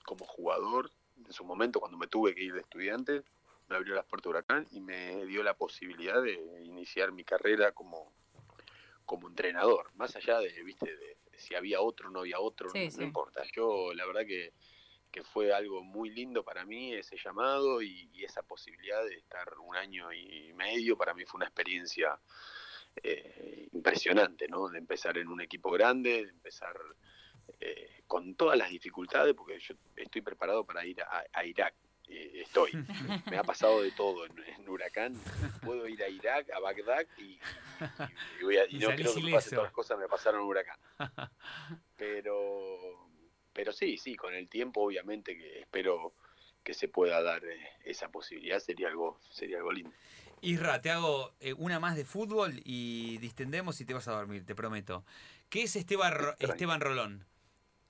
C: como jugador. En su momento, cuando me tuve que ir de estudiante, me abrió las puertas Huracán y me dio la posibilidad de iniciar mi carrera como, como entrenador. Más allá de, viste, de, si había otro no había otro, no, importa. Yo, la verdad que que fue algo muy lindo para mí ese llamado y, esa posibilidad de estar un año y medio, para mí fue una experiencia eh, impresionante, ¿no? De empezar en un equipo grande, de empezar eh, con todas las dificultades, porque yo estoy preparado para ir a, Irak. Eh, estoy, me ha pasado de todo en, Huracán. Puedo ir a Irak, a Bagdad y, no creo que me pase todas las cosas me pasaron en Huracán. Pero pero sí, sí, con el tiempo obviamente que espero que se pueda dar eh, esa posibilidad, sería algo, sería algo lindo.
A: Isra, te hago eh, una más de fútbol y distendemos y te vas a dormir, te prometo. ¿Qué es Esteban, Esteban Rolón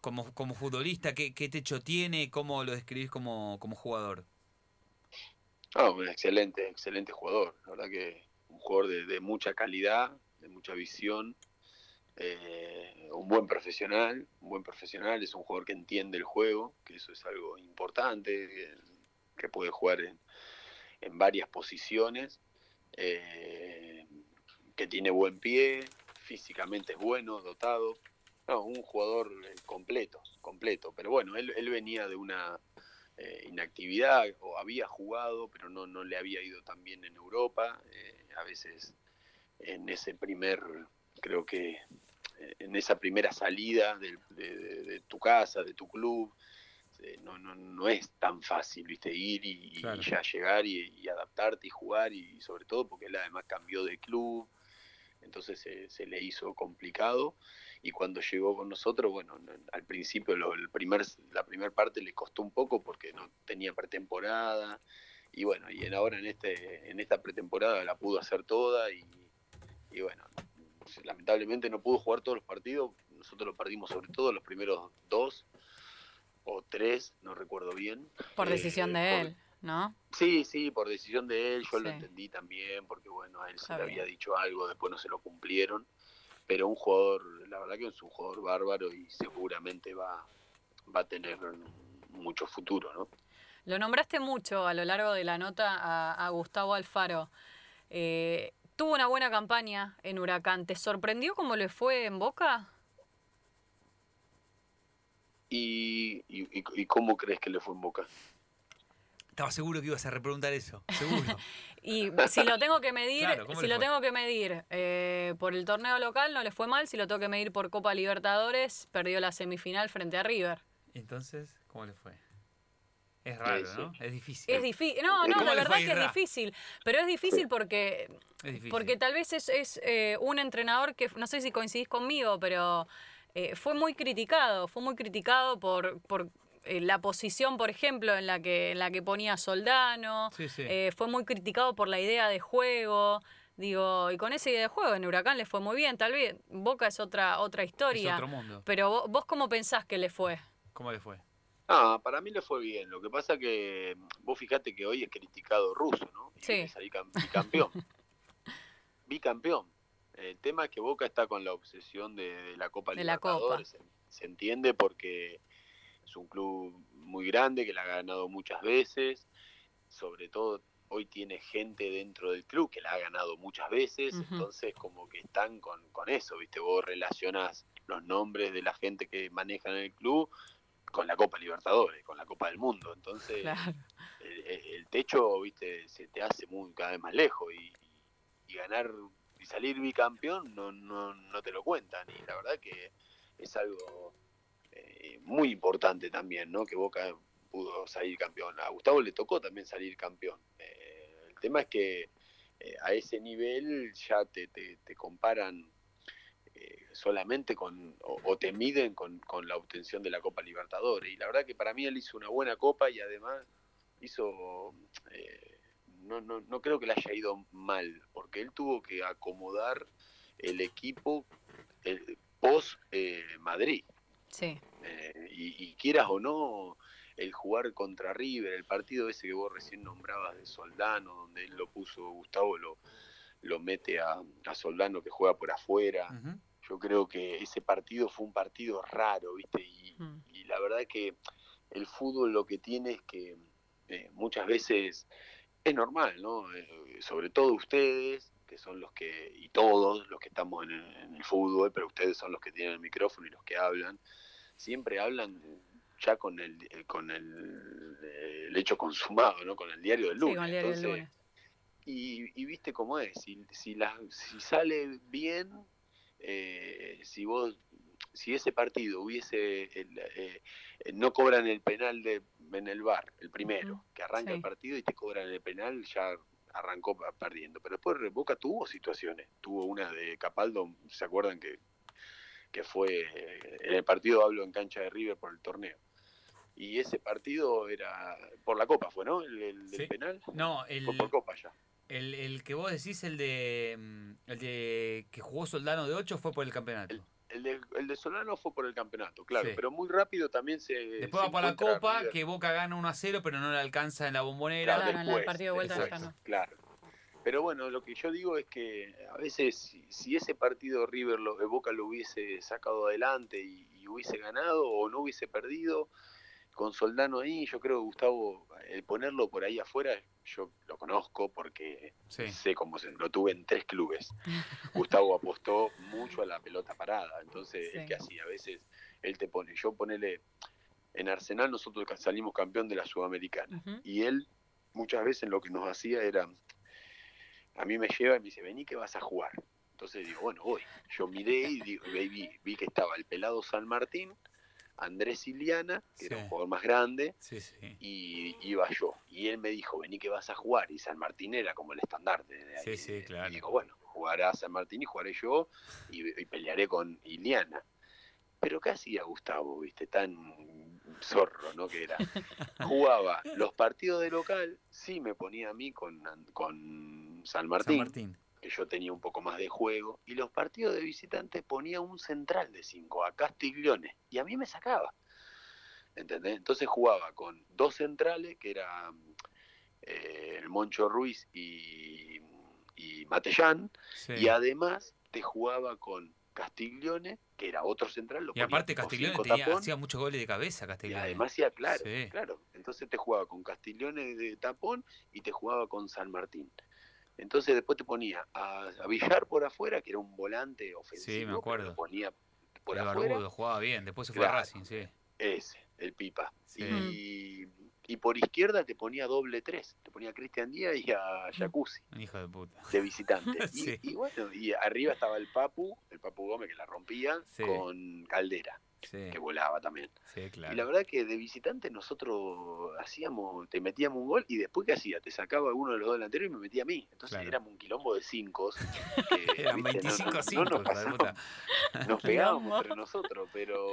A: como, como futbolista? ¿qué, techo tiene? ¿Cómo lo describís como, como jugador?
C: Ah, un excelente, excelente jugador. La verdad que un jugador de, de mucha calidad, de mucha visión, eh, un buen profesional, un buen profesional es un jugador que entiende el juego, que eso es algo importante, que, puede jugar en, varias posiciones, eh, que tiene buen pie, físicamente es bueno, dotado, un jugador eh, completo, completo, pero bueno, él, venía de una inactividad o había jugado, pero no, no le había ido tan bien en Europa, a veces en ese primer, creo que en esa primera salida de, tu casa, de tu club, eh, no, no, no es tan fácil, viste, ir y, ya llegar y, adaptarte y jugar y sobre todo porque él además cambió de club, entonces se, le hizo complicado y cuando llegó con nosotros, bueno, al principio el primer, la primera parte le costó un poco porque no tenía pretemporada y bueno, y ahora en, este, en esta pretemporada la pudo hacer toda y, y bueno, lamentablemente no pudo jugar todos los partidos, nosotros lo perdimos sobre todo los primeros dos o tres, no recuerdo bien.
B: Por decisión de eh, él, ¿no?
C: Sí, sí, por decisión de él, yo lo entendí también, porque bueno, a él se le había dicho algo, después no se lo cumplieron, pero un jugador, la verdad que es un jugador bárbaro y seguramente va, va a tener mucho futuro, ¿no?
B: Lo nombraste mucho a lo largo de la nota a, a Gustavo Alfaro. Eh, tuvo una buena campaña en Huracán. ¿Te sorprendió cómo le fue en Boca?
C: ¿Y, y, cómo crees que le fue en Boca?
A: Estaba seguro que ibas a repreguntar eso, seguro. *laughs*
B: y si lo tengo que medir, si lo tengo que medir eh, por el torneo local no le fue mal, si lo tengo que medir por Copa Libertadores, perdió la semifinal frente a River.
A: Entonces, ¿cómo le fue? Es raro, ¿no? Es difícil.
B: Es difícil. No, no, la verdad que es difícil. Pero es difícil porque. Porque tal vez es, es eh, un entrenador que. No sé si coincidís conmigo, pero. Eh, fue muy criticado. Fue muy criticado por. por eh, la posición, por ejemplo, en la que, en la que ponía Soldano. fue muy criticado por la idea de juego. Digo, y con esa idea de juego, en Huracán le fue muy bien, tal vez Boca es otra, otra
A: Es
B: historia.
A: otro mundo.
B: Pero vos, vos cómo pensás que le fue?
A: ¿Cómo le fue?
C: Ah, para mí le fue bien. Lo que pasa que vos fijate que hoy es criticado ruso, ¿no? Y
B: Sí.
C: bicampeón. *laughs* bicampeón. El tema es que Boca está con la obsesión de, de la Copa
B: De la Copa.
C: Libertadores. Se, se entiende porque es un club muy grande que la ha ganado muchas veces. Sobre todo hoy tiene gente dentro del club que la ha ganado muchas veces. Entonces como que están con, con eso, ¿viste? Vos relacionás los nombres de la gente que manejan el club con la Copa Libertadores, con la Copa del Mundo. Entonces,
B: Claro.
C: el, el- el techo, viste, se te hace muy cada vez más lejos y, y ganar y salir bicampeón no, no, no te lo cuentan. Y la verdad que es algo eh, muy importante también, ¿no? Que Boca pudo salir campeón. A Gustavo le tocó también salir campeón. Eh, el tema es que eh, a ese nivel ya te, te, te comparan solamente con, o, te miden con, con la obtención de la Copa Libertadores. Y la verdad que para mí él hizo una buena copa y además hizo, no, no, no creo que le haya ido mal, porque él tuvo que acomodar el equipo el, post eh, Madrid.
B: Sí.
C: Eh, y, y quieras o no, el jugar contra River, el partido ese que vos recién nombrabas de Soldano, donde él lo puso, Gustavo lo, lo mete a, a Soldano que juega por afuera. Yo creo que ese partido fue un partido raro, ¿viste? Y,
B: Mm.
C: y la verdad que el fútbol lo que tiene es que eh, muchas veces es normal, ¿no? Eh, sobre todo ustedes, que son los que, y todos los que estamos en el, en el fútbol, pero ustedes son los que tienen el micrófono y los que hablan, siempre hablan ya con el, eh, con el, eh, el hecho consumado, ¿no? Con el diario del
B: Sí,
C: lunes.
B: con el diario del
C: Entonces,
B: lunes.
C: y, y viste cómo es, si, si, la- si sale bien, eh, si vos, si ese partido hubiese, el, eh, eh, no cobran el penal de, en el bar, el primero, que arranca
B: sí.
C: el partido y te cobran el penal, ya arrancó perdiendo. Pero después Boca tuvo situaciones, tuvo una de Capaldo, ¿se acuerdan que, que fue, en el partido hablo en cancha de River por el torneo? Y ese partido era por la Copa, ¿fue, no? El, el del penal.
A: No, el,
C: Fue por Copa ya.
A: el, el que vos decís, el de mm, el de que jugó Soldano de 8 fue por el campeonato.
C: El de, el de Solano fue por el campeonato, claro,
A: Sí.
C: pero muy rápido también se.
A: Después
C: se
A: va para la Copa, que Boca gana 1 a 0, pero no le alcanza en la bombonera.
B: Claro, en el
C: después,
B: partido de vuelta no.
C: Claro. Pero bueno, lo que yo digo es que a veces si, si ese partido River lo, Boca lo hubiese sacado adelante y, y hubiese ganado o no hubiese perdido, con Soldano ahí, yo creo que Gustavo, el ponerlo por ahí afuera, yo lo conozco porque
A: Sí.
C: sé cómo se lo tuve en tres clubes. *laughs* Gustavo apostó mucho a la pelota parada, entonces
B: Sí.
C: el que hacía, a veces él te pone, yo ponele, en Arsenal nosotros salimos campeón de la Sudamericana y él muchas veces lo que nos hacía era, a mí me lleva y me dice, vení que vas a jugar. Entonces digo, bueno, voy. Yo miré y digo, vi que estaba el pelado San Martín, Andrés Iliana, que era un jugador más grande,
A: Sí, sí.
C: y iba yo. Y él me dijo, vení que vas a jugar. Y San Martín era como el estandarte de ahí.
A: Sí, sí, claro.
C: Y digo, bueno, jugará San Martín y jugaré yo y, y pelearé con Iliana. Pero ¿qué hacía Gustavo, viste? Tan zorro, ¿no? Que era. *laughs* Jugaba los partidos de local, sí me ponía a mí con, con San Martín,
A: San Martín.
C: Que yo tenía un poco más de juego, y los partidos de visitante ponía un central de 5, a Castiglione, y a mí me sacaba. ¿Entendés? Entonces jugaba con dos centrales, que era eh, el Moncho Ruiz y, y Matellán,
A: Sí.
C: y además te jugaba con Castiglione, que era otro central. Lo
A: Y aparte Castiglione tenía-
C: tapón,
A: hacía muchos goles de cabeza,
C: y
A: Castiglione.
C: además hacía, claro,
A: Sí.
C: claro. Entonces te jugaba con Castiglione de tapón y te jugaba con San Martín. Entonces después te ponía a, a Villar por afuera, que era un volante ofensivo.
A: Sí, me acuerdo.
C: lo ponía por
A: el
C: afuera.
A: barbudo jugaba bien, después se fue a. Racing, sí.
C: Ese, el Pipa.
A: Sí.
C: Y, y por izquierda te ponía doble tres. Te ponía a Cristian Díaz y a Jacuzzi,
A: Un hijo de puta.
C: de visitante. *laughs* Y-
A: Sí.
C: y, bueno, y arriba estaba el Papu, el Papu Gómez que la rompía,
A: Sí.
C: con Caldera,
A: Sí,
C: que volaba también.
A: sí,
C: Y la verdad que de visitante nosotros hacíamos, te metíamos un gol y después ¿qué hacía? Te sacaba uno de los dos delanteros y me metía a mí. Entonces
A: Claro.
C: éramos un quilombo de cinco.
A: Eran 25 5,
C: nos,
A: hijo de puta. *laughs*
C: nos pegábamos entre nosotros, pero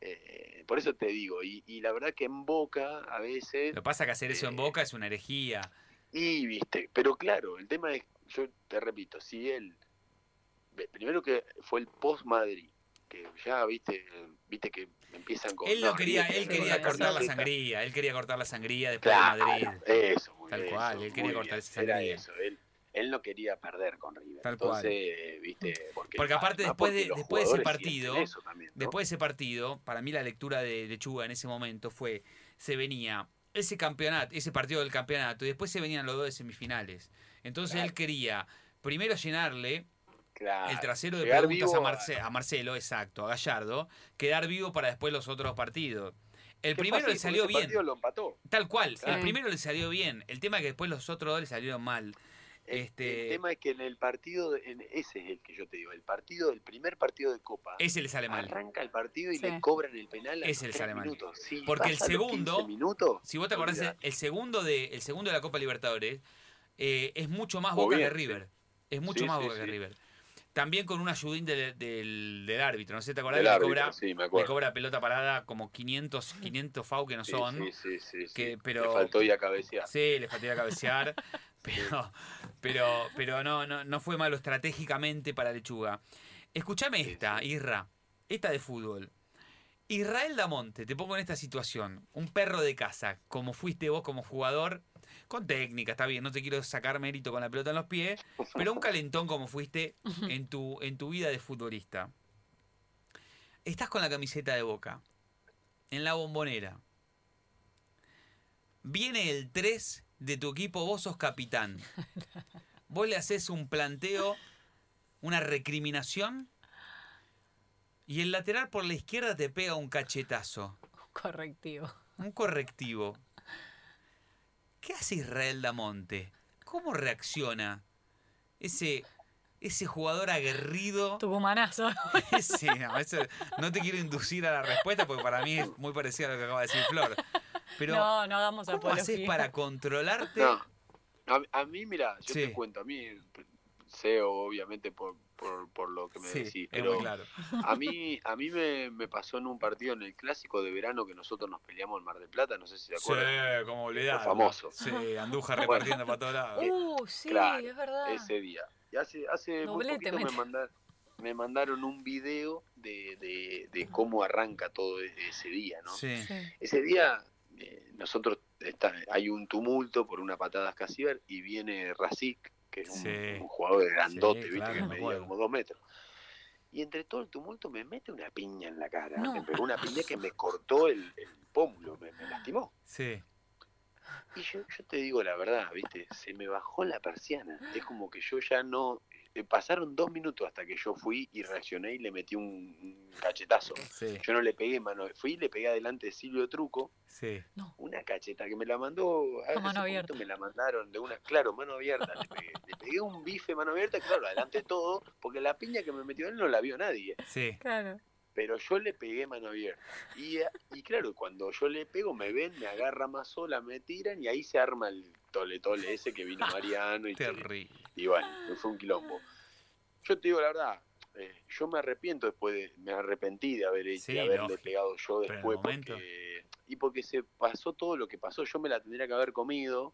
C: eh, por eso te digo, y, y la verdad que en Boca a veces,
A: Lo pasa que hacer eso en
C: Eh,
A: Boca es una herejía.
C: y viste, pero claro, el tema es, yo te repito, si él, primero que fue el post-Madrid, que ya viste, viste que empiezan con...
A: Él lo
C: no,
A: quería, él quería
C: la
A: cortar la sangría, él quería cortar la sangría después
C: Claro,
A: de Madrid.
C: eso, muy
A: Tal cual,
C: eso,
A: él quería cortar
C: bien.
A: esa sangría.
C: eso, él, él no quería perder con River.
A: Tal cual.
C: Viste, porque,
A: Porque aparte después de- después de ese partido,
C: eso también, ¿no?
A: Después de ese partido, para mí la lectura de, de Chuga en ese momento fue, se venía ese campeonato, ese partido del campeonato, y después se venían los dos de semifinales. Entonces
C: Claro.
A: él quería primero llenarle
C: Claro,
A: el trasero de preguntas a,
C: vivo
A: Marce- a Marcelo, exacto, a Gallardo, quedar vivo para después los otros partidos. El primero
C: fácil,
A: le salió bien,
C: partido lo empató.
A: tal cual, el primero le salió bien. El tema es que después los otros dos le salieron mal.
C: El,
A: Este-
C: el tema es que en el partido, de- en, ese es el que yo te digo, el partido, el primer partido de Copa,
A: Ese le sale mal.
C: arranca el partido y
B: Sí.
C: le cobran el penal a
A: Ese le sale mal.
C: Si
A: Porque el segundo-
C: 15 minutos,
A: Si vos te acordás, el,
C: olvidate.
A: el segundo de, el segundo de la Copa Libertadores eh, es mucho más Boca que River. Es mucho
C: Sí,
A: más
C: sí,
A: Boca que. River. También con un ayudín del, del, del árbitro. No sé te acordás
C: Del
A: que le
C: árbitro,
A: cobra,
C: sí, me
A: le cobra pelota parada como 500, 500 FAU que no
C: Sí,
A: son.
C: sí, sí, sí,
A: que-
C: Le
A: pero-
C: faltó ir a cabecear.
A: Sí, le faltó ir a cabecear. *laughs* pero, pero, pero no, no, no fue malo estratégicamente para Lechuga. Escuchame
C: Sí,
A: esta. Irra. Esta de fútbol. Israel Damonte, te pongo en esta situación. Un perro de casa, como fuiste vos como jugador, con técnica, está bien, no te quiero sacar mérito con la pelota en los pies, *laughs* pero un calentón como fuiste en tu, en tu vida de futbolista. Estás con la camiseta de boca, en la bombonera. Viene el 3 de tu equipo, vos sos capitán. *laughs* Vos le haces un planteo, una recriminación, y el lateral por la izquierda te pega un cachetazo,
B: Correctivo.
A: un correctivo. ¿Qué hace Israel Damonte? ¿Cómo reacciona ese, ese jugador aguerrido?
B: Tucumanazo. *laughs*
A: Sí, no, eso- no te quiero inducir a la respuesta porque para mí es muy parecido a lo que acaba de decir Flor. Pero,
B: no, no hagamos
A: ¿cómo
B: apología.
A: haces para controlarte?
C: No. A, a mí, mira, yo
A: Sí.
C: te cuento, a mí sé obviamente por, por, por lo que me
A: Sí,
C: decís, pero
A: muy claro.
C: a *laughs* mí, a mí me, me pasó en un partido en el clásico de verano que nosotros nos peleamos en Mar del Plata, no sé si se
A: Sí,
C: acuerdan.
A: como olvidar.
C: famoso.
A: Sí, Andújar *laughs* repartiendo para todos lados.
B: Uh, sí,
C: Claro,
B: es verdad.
C: ese día. Y hace, hace muy
B: Doblete,
C: poquito me,
B: mete.
C: mandar- me mandaron un video de, de, de cómo arranca todo ese ese día, ¿no?
A: Sí.
B: Sí.
C: Ese día eh, nosotros está, hay un tumulto por una patada a y viene Razik, que es un,
A: Sí.
C: un jugador grandote,
A: Sí,
C: ¿viste?
A: claro,
C: que
A: me
C: medía como dos metros. Y entre todo el tumulto me mete una piña en la cara.
B: No.
C: Me pegó una piña que me cortó el, el pómulo, me, me lastimó.
A: Sí.
C: Y yo, yo te digo la verdad, ¿viste? Se me bajó la persiana. Es como que yo ya no... eh, pasaron dos minutos hasta que yo fui y reaccioné y le metí un, cachetazo.
A: Sí.
C: Yo no le pegué mano, fui y le pegué adelante de Silvio Truco,
A: Sí.
C: una cacheta que me la mandó hace
B: mano
C: poquito
B: abierta.
C: me la mandaron de una claro mano abierta le pegué, le pegué un bife mano abierta claro adelante de todo porque la piña que me metió él no la vio nadie
A: Sí.
B: Claro.
C: pero yo le pegué mano abierta y, y claro cuando yo le pego me ven me agarra más sola me tiran y ahí se arma el tole tole ese que vino *laughs* Mariano y,
A: Terrible.
C: y bueno fue un quilombo yo te digo la verdad eh, yo me arrepiento después de, me arrepentí de haber hecho
A: Sí,
C: de haberle
A: lógico.
C: pegado yo después porque y porque se pasó todo lo que pasó yo me la tendría que haber comido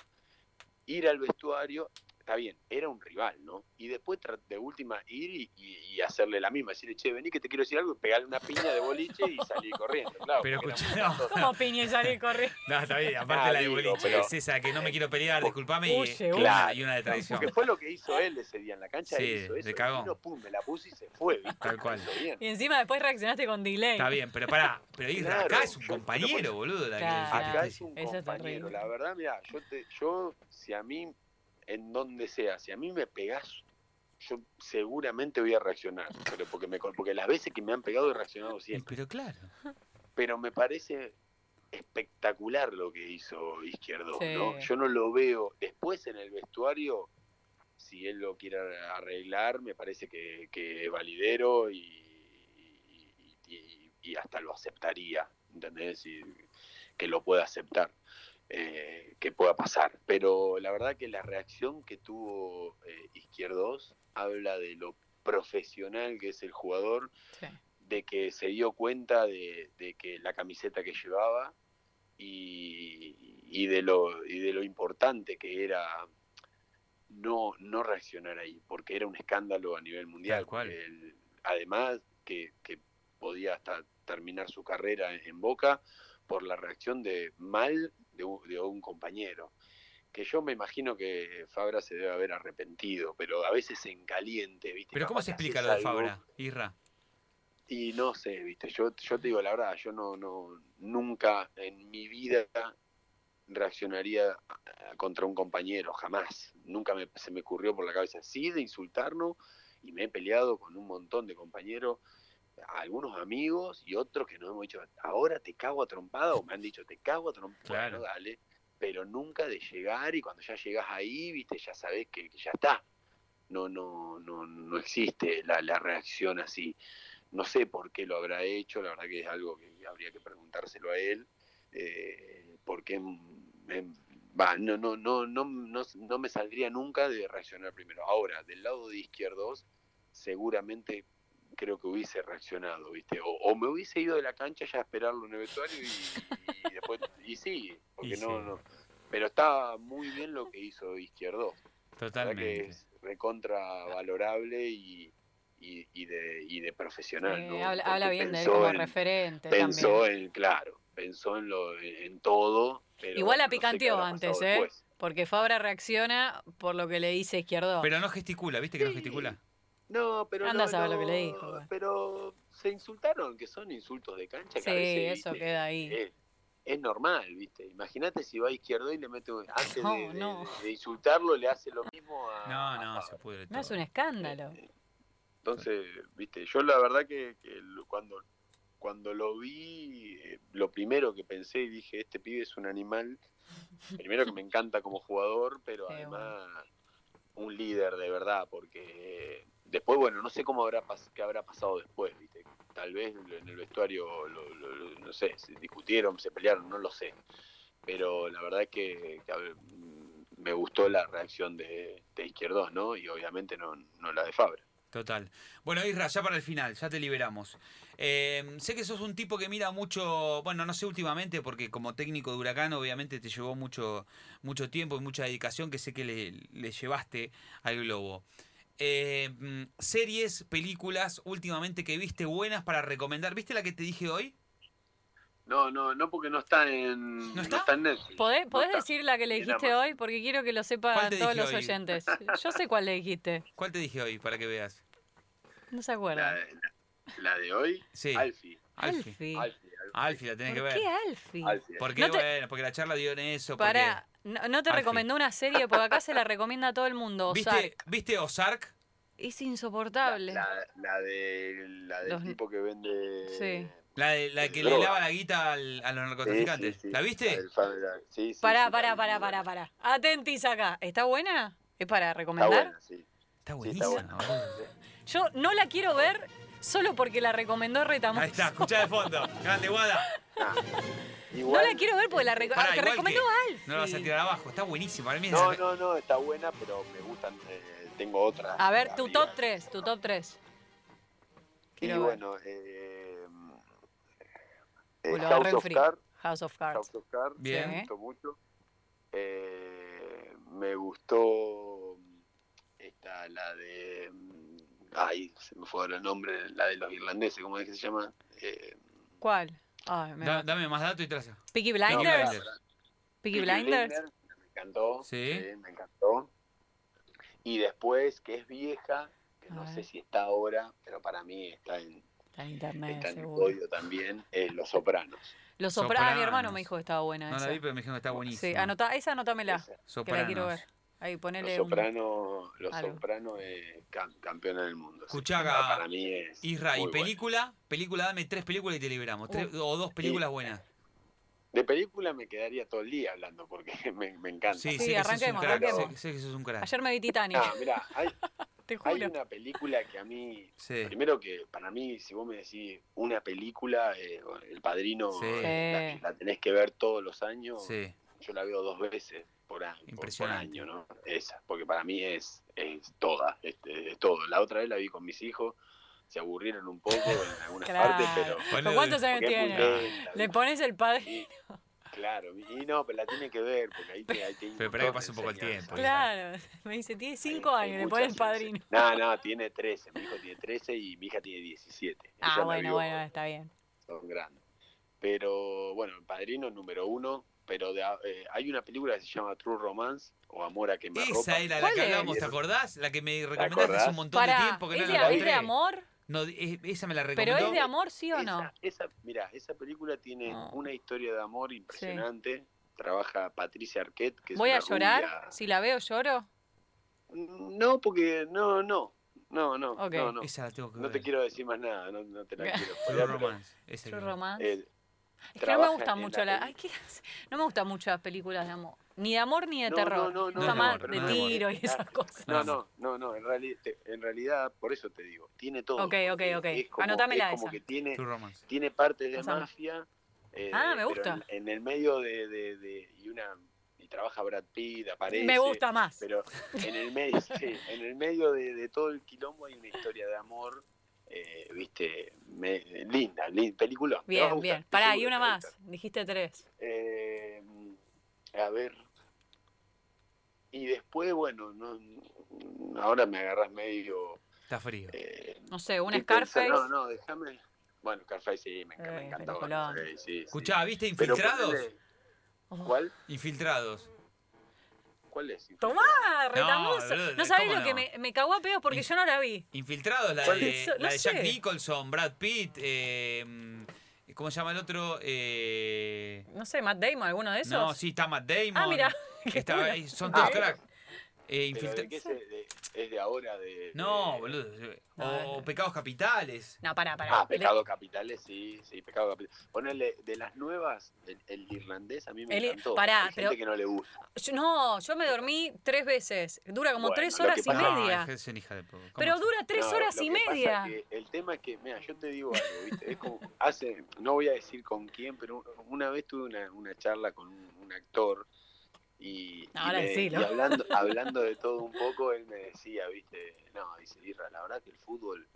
C: ir al vestuario está bien era un rival no y después de última ir y, y- y hacerle la misma decirle che vení que te quiero decir algo y pegarle una piña de boliche y salir corriendo claro
A: Pero escuchá, no.
B: Como piña y salir corriendo.
A: No, está bien. Aparte
C: Ah,
A: la de boliche
C: pero-
A: es esa que no me quiero pelear, disculpame. Y,
B: Huye,
A: y una, y una de tradición.
C: porque fue lo que hizo él ese día en la cancha
A: Sí,
C: hizo
A: de
C: eso
A: cagón.
C: vino, pum, me la puse y se fue ¿viste?
A: Tal cual.
B: Y encima después reaccionaste con delay.
A: Está bien, pero pará. Pero
C: Claro,
A: acá es un
C: yo-
A: compañero,
C: pero
A: boludo. La que-
B: Claro.
C: Acá es un compañero, la verdad, mira, yo te, yo, si a mí, en donde sea, si a mí me pegás, yo seguramente voy a reaccionar, pero porque me porque las veces que me han pegado he reaccionado siempre,
A: Pero claro.
C: pero me parece espectacular lo que hizo Izquierdo,
B: Sí.
C: ¿no? Yo no lo veo después en el vestuario, si él lo quiere arreglar, me parece que, que validero y, y, y- y hasta lo aceptaría, ¿entendés? Y que lo pueda aceptar, eh, que pueda pasar. Pero la verdad que la reacción que tuvo eh, Izquierdos habla de lo profesional que es el jugador,
B: Sí.
C: de que se dio cuenta de, de que la camiseta que llevaba y, y de lo y de lo importante que era no, no reaccionar ahí, porque era un escándalo a nivel mundial.
A: Cual.
C: además, que, que podía hasta terminar su carrera en, en Boca por la reacción de mal de un, de un compañero. Que yo me imagino que Fabra se debe haber arrepentido, pero a veces en caliente, ¿viste?
A: Pero ¿cómo se explica lo de Fabra, Irra?
C: y no sé, viste, yo, yo te digo la verdad, yo no, no, nunca en mi vida reaccionaría contra un compañero, jamás. Nunca me, se me ocurrió por la cabeza así de insultarnos y me he peleado con un montón de compañeros, algunos amigos y otros que nos hemos dicho, ahora te cago a trompada, o me han dicho, te cago a trompada,
A: Claro.
C: bueno, dale, pero nunca de llegar y cuando ya llegas ahí, viste, ya sabes que, que ya está. No, no, no, no existe la, la reacción así. No sé por qué lo habrá hecho, la verdad que es algo que habría que preguntárselo a él, eh, porque va, no, no, no, no, no, no me saldría nunca de reaccionar primero. Ahora, del lado de izquierdos, seguramente creo que hubiese reaccionado, ¿viste? O, o me hubiese ido de la cancha ya a esperarlo en el vestuario y, y después, y sí, porque
A: Y
C: no,
A: sí.
C: no. Pero está muy bien lo que hizo Izquierdo. La verdad que
A: Totalmente.
C: es recontra valorable y, y, y de, y de profesional.
B: Eh,
C: ¿no?
B: habla, bien de él como
C: en-
B: referente
C: Pensó
B: también.
C: en, claro, pensó en, lo, en todo. Pero
B: Igual la
C: no sé qué
B: picanteó antes, ¿eh?
C: después.
B: Porque Fabra reacciona por lo que le dice Izquierdo.
A: Pero no gesticula, ¿viste que no gesticula?
C: No, pero
B: Anda a
C: no,
B: saber lo que le dijo.
C: Pero se insultaron, que son insultos de cancha. que
B: Sí,
C: a veces,
B: eso
C: ¿viste?
B: queda ahí.
C: Es, es normal, ¿viste? Imagínate si va a izquierdo y le mete, un- antes
B: No,
C: de, de-
B: no.
C: de insultarlo, le hace lo mismo a.
A: No, no,
C: a
A: se pudre todo.
B: No es un escándalo.
C: Eh, Entonces, viste, yo la verdad que, cuando, cuando lo vi, eh, lo primero que pensé y dije, este pibe es un animal, primero que me encanta como jugador, pero *laughs*
B: Qué
C: además un líder de verdad, porque después, bueno, no sé cómo habrá qué habrá pasado después, viste, tal vez en el vestuario, lo- no sé, se discutieron, se pelearon, no lo sé, pero la verdad es que, mm, me gustó la reacción de, Izquierdos, ¿no? Y obviamente no, no la de Fabra.
A: Total. Bueno, Isra, ya para el final, ya te liberamos. Eh, sé que sos un tipo que mira mucho, bueno, no sé últimamente, porque como técnico de Huracán obviamente te llevó mucho, mucho tiempo y mucha dedicación que sé que le llevaste al globo. Eh, mm, series, películas, últimamente que viste buenas para recomendar. ¿Viste la que te dije hoy?
C: No, no, no porque no está en,
A: ¿No está?
C: en Netflix.
B: ¿Podés,
C: No
B: podés
C: está.
B: decir la que le dijiste hoy? Porque quiero que lo
A: ¿Cuál
B: sepan todos los
A: hoy?
B: oyentes. *laughs* Yo sé cuál le dijiste.
A: ¿Cuál te dije hoy para que veas?
B: No se
C: La,
B: acuerdan.
C: la- la de hoy,
A: Sí.
C: Alfie.
A: Alfie.
B: Alfie.
C: Alfie,
A: la tenés que
B: ¿Por
A: ver.
B: qué Alfie?
C: Alfie.
A: Porque,
B: No te-
A: bueno, porque la charla dio en eso. porque-
B: Pará, no, no te
A: Alfie.
B: recomendó una serie porque acá se la recomienda a todo el mundo.
A: ¿Viste,
B: Ozark.
A: ¿Viste Ozark?
B: Es
C: La,
B: insoportable.
C: la, la de, la del
B: Los-
C: tipo que vende...
B: Sí.
A: La, de- la que
C: Droga.
A: le lava la guita al- a los narcotraficantes.
C: sí, sí.
A: ¿La viste?
C: la- sí, sí,
B: Pará,
C: sí,
B: pará,
C: la
B: pará, pará, pará. Atentis acá. ¿Está buena? ¿Es para
C: Está
B: recomendar?
C: buena, sí.
A: Está
C: Sí, está
A: buenísima.
B: Yo no la quiero ver solo porque la recomendó Retamoso.
A: Ahí está, escuchá de fondo. *laughs* Grande, Guada.
C: Ah,
B: No la quiero ver porque la reco-
A: Pará,
B: que recomendó
A: que-. No la vas a tirar abajo. Está buenísima. Para mí es
C: No, no, no, está buena, pero me gustan, eh, tengo otras.
B: A ver, tu top 3, tu top 3.
C: Y
B: ver.
C: bueno, eh, eh, House of. Cards,
B: House of Cards.
C: House of Cards,
A: Bien.
C: me gustó mucho. Eh, me gustó esta, la de. Ay, se me fue ahora el nombre, la de los irlandeses, ¿cómo es que se llama? Eh,
B: ¿Cuál? Ay, me
A: Da- dame más datos y traza.
B: Peaky
A: Peaky
B: Blinders.
A: Blinders.
B: Peaky Blinders.
C: Me encantó.
A: Sí.
C: me encantó. Y después, que es vieja, que
B: A
C: no
B: ver.
C: sé si está ahora, pero para mí está en,
B: Está en internet,
C: está en el también, es Los Sopranos.
B: Los Sopranos. mi hermano me dijo que estaba buena
A: No
B: esa.
A: la vi, pero me dijeron que está buenísima.
B: Sí, anota, esa anótamela, que la quiero ver. Ahí,
C: Los
B: ponele un...
C: Sopranos, Los es cam- campeona del mundo.
A: Escuchá,
C: para,
A: Ga-
C: para mí es.
A: Isra, ¿y
C: buena.
A: película? Película, dame tres películas y te liberamos. Tres-
B: Uh.
A: o dos películas buenas. *laughs*
C: De película me quedaría todo el día hablando porque *laughs* me, me encanta.
A: Sí,
B: Sí,
A: que
B: arranquemos,
A: crack.
B: arranquemos.
A: Sé, sé que sos un crack.
B: Ayer me vi Titanic,
C: Ah, mira, hay, *laughs*
B: te
C: hay
B: juro.
C: una película que a mí
A: Sí.
C: Primero que para mí, si vos me decís una película, eh, El Padrino, eh, la, la tenés que ver todos los años.
A: Sí.
C: Yo la veo dos veces por año, por, año, ¿no? Esa, porque para mí es, es toda, este, es todo. La otra vez la vi con mis hijos, se aburrieron un poco en algunas
B: Claro. *laughs*
C: partes, pero...
B: ¿Con cuántos años
C: es
B: tiene? Le pones el padre.
C: Claro, y no, pero la tiene que ver, porque ahí te, ahí te
A: Pero espera que pase un poco el tiempo.
B: Claro, me dice, tiene cinco
C: Hay- hay
B: años, le
C: ciencias.
B: padrino.
C: No, no, tiene 13. Mi hijo tiene 13 y mi hija tiene 17.
B: Ah,
C: Ella
B: bueno,
C: vio,
B: bueno, está bien.
C: Son grandes. Pero bueno, el padrino número uno. Pero de a- eh, hay una película que se llama True Romance o Amor a quemarropa.
A: Esa era la
B: ¿Cuál
A: que
B: es?
A: hablamos, ¿te acordás? La que me recomendaste hace un montón de tiempo que no
B: ¿es,
A: la
B: de, ¿es de amor?
A: No, es- esa me la
B: ¿Pero
A: recomendó.
B: es de amor, sí o no?
C: Esa, esa, mira, esa película tiene
B: No.
C: una historia de amor impresionante. Trabaja Patricia Arquette, que es
B: ¿Voy a llorar?
C: rubia-
B: Si la veo, lloro.
C: No, porque no, no, no, no,
B: Ok.
C: no, no.
A: Esa la tengo que
C: No te quiero decir más nada, no, no te la *laughs* quiero
A: True
C: pero,
A: Romance.
B: True
A: que-
B: Romance. Es que no me gustan mucho
C: la
B: las...
C: peli-
B: Ay, ¿qué hace? No me gustan mucho las películas de amor. Ni de amor ni de
C: No,
B: terror.
C: no, no, no,
B: de
A: no de amor.
B: tiro y esas cosas.
C: No, no, no, no, en realidad, en realidad, por eso te digo, tiene todo.
B: Ok, ok, ok.
C: Es como,
B: Anotámela
C: es como
B: esa.
C: que tiene, tiene partes de mafia. eh,
B: Ah, me gusta.
C: En, en el medio de, de, de- y una y trabaja Brad Pitt, aparece.
B: Me gusta más.
C: Pero en el medio, *laughs* sí, en el medio de, de todo el quilombo hay una historia de amor, eh, viste, me- linda, linda, película.
B: Bien,
C: gustar,
B: bien. Pará, y una más. Dijiste tres.
C: Eh, a ver. Y después, bueno, no, ahora me agarras medio.
A: Está frío.
C: eh,
B: No sé, un Scarface.
C: No, no, déjame. Bueno, Scarface sí, me, enca- me
B: Eh,
C: sí, sí.
A: Escuchá, ¿viste Infiltrados?
C: ¿Cuál?
A: Infiltrados.
C: ¿Cuál es?
B: Tomá, retamoso.
A: boludo,
B: No, sabés
A: ¿cómo
B: lo que
A: no?
B: me, me cagó a pedos porque yo no la vi.
A: Infiltrados, la
C: ¿Cuál
A: de,
B: es? No
A: la de Jack
B: sé.
A: Nicholson, Brad Pitt, eh, mm, ¿cómo se llama el otro? Eh,
B: No sé, Matt Damon, alguno de esos.
A: no, sí, está Matt Damon.
B: Ah, mira. *laughs*
A: está- son
C: Ah,
A: todos
C: pero-
A: crack. Eh,
C: ¿Pero
A: infiltra-
C: de qué es, de, es de ahora? De,
A: No,
C: de-
A: boludo. O,
B: No,
A: o
B: no.
A: Pecados Capitales.
B: No, pará, pará.
C: Ah, Pecado Capitales, sí, sí, Pecado Capitales. Ponerle de las nuevas, el, el irlandés a mí me
B: El-
C: encantó.
B: pará,
C: Hay gente
B: pero-
C: que no le gusta.
B: Yo- no, yo me dormí tres veces. Dura como
C: Bueno,
B: tres horas y media.
A: No, es una hija de po- ¿cómo
B: Pero dura tres
C: No,
B: horas y media.
C: es que el tema es que, mira, yo te digo algo, ¿viste? Es como, hace, no voy a decir con quién, pero una vez tuve una, una charla con un, un actor y, hablando, *laughs* hablando de todo un poco, él me decía, ¿viste? No, dice, Irra, la verdad que el fútbol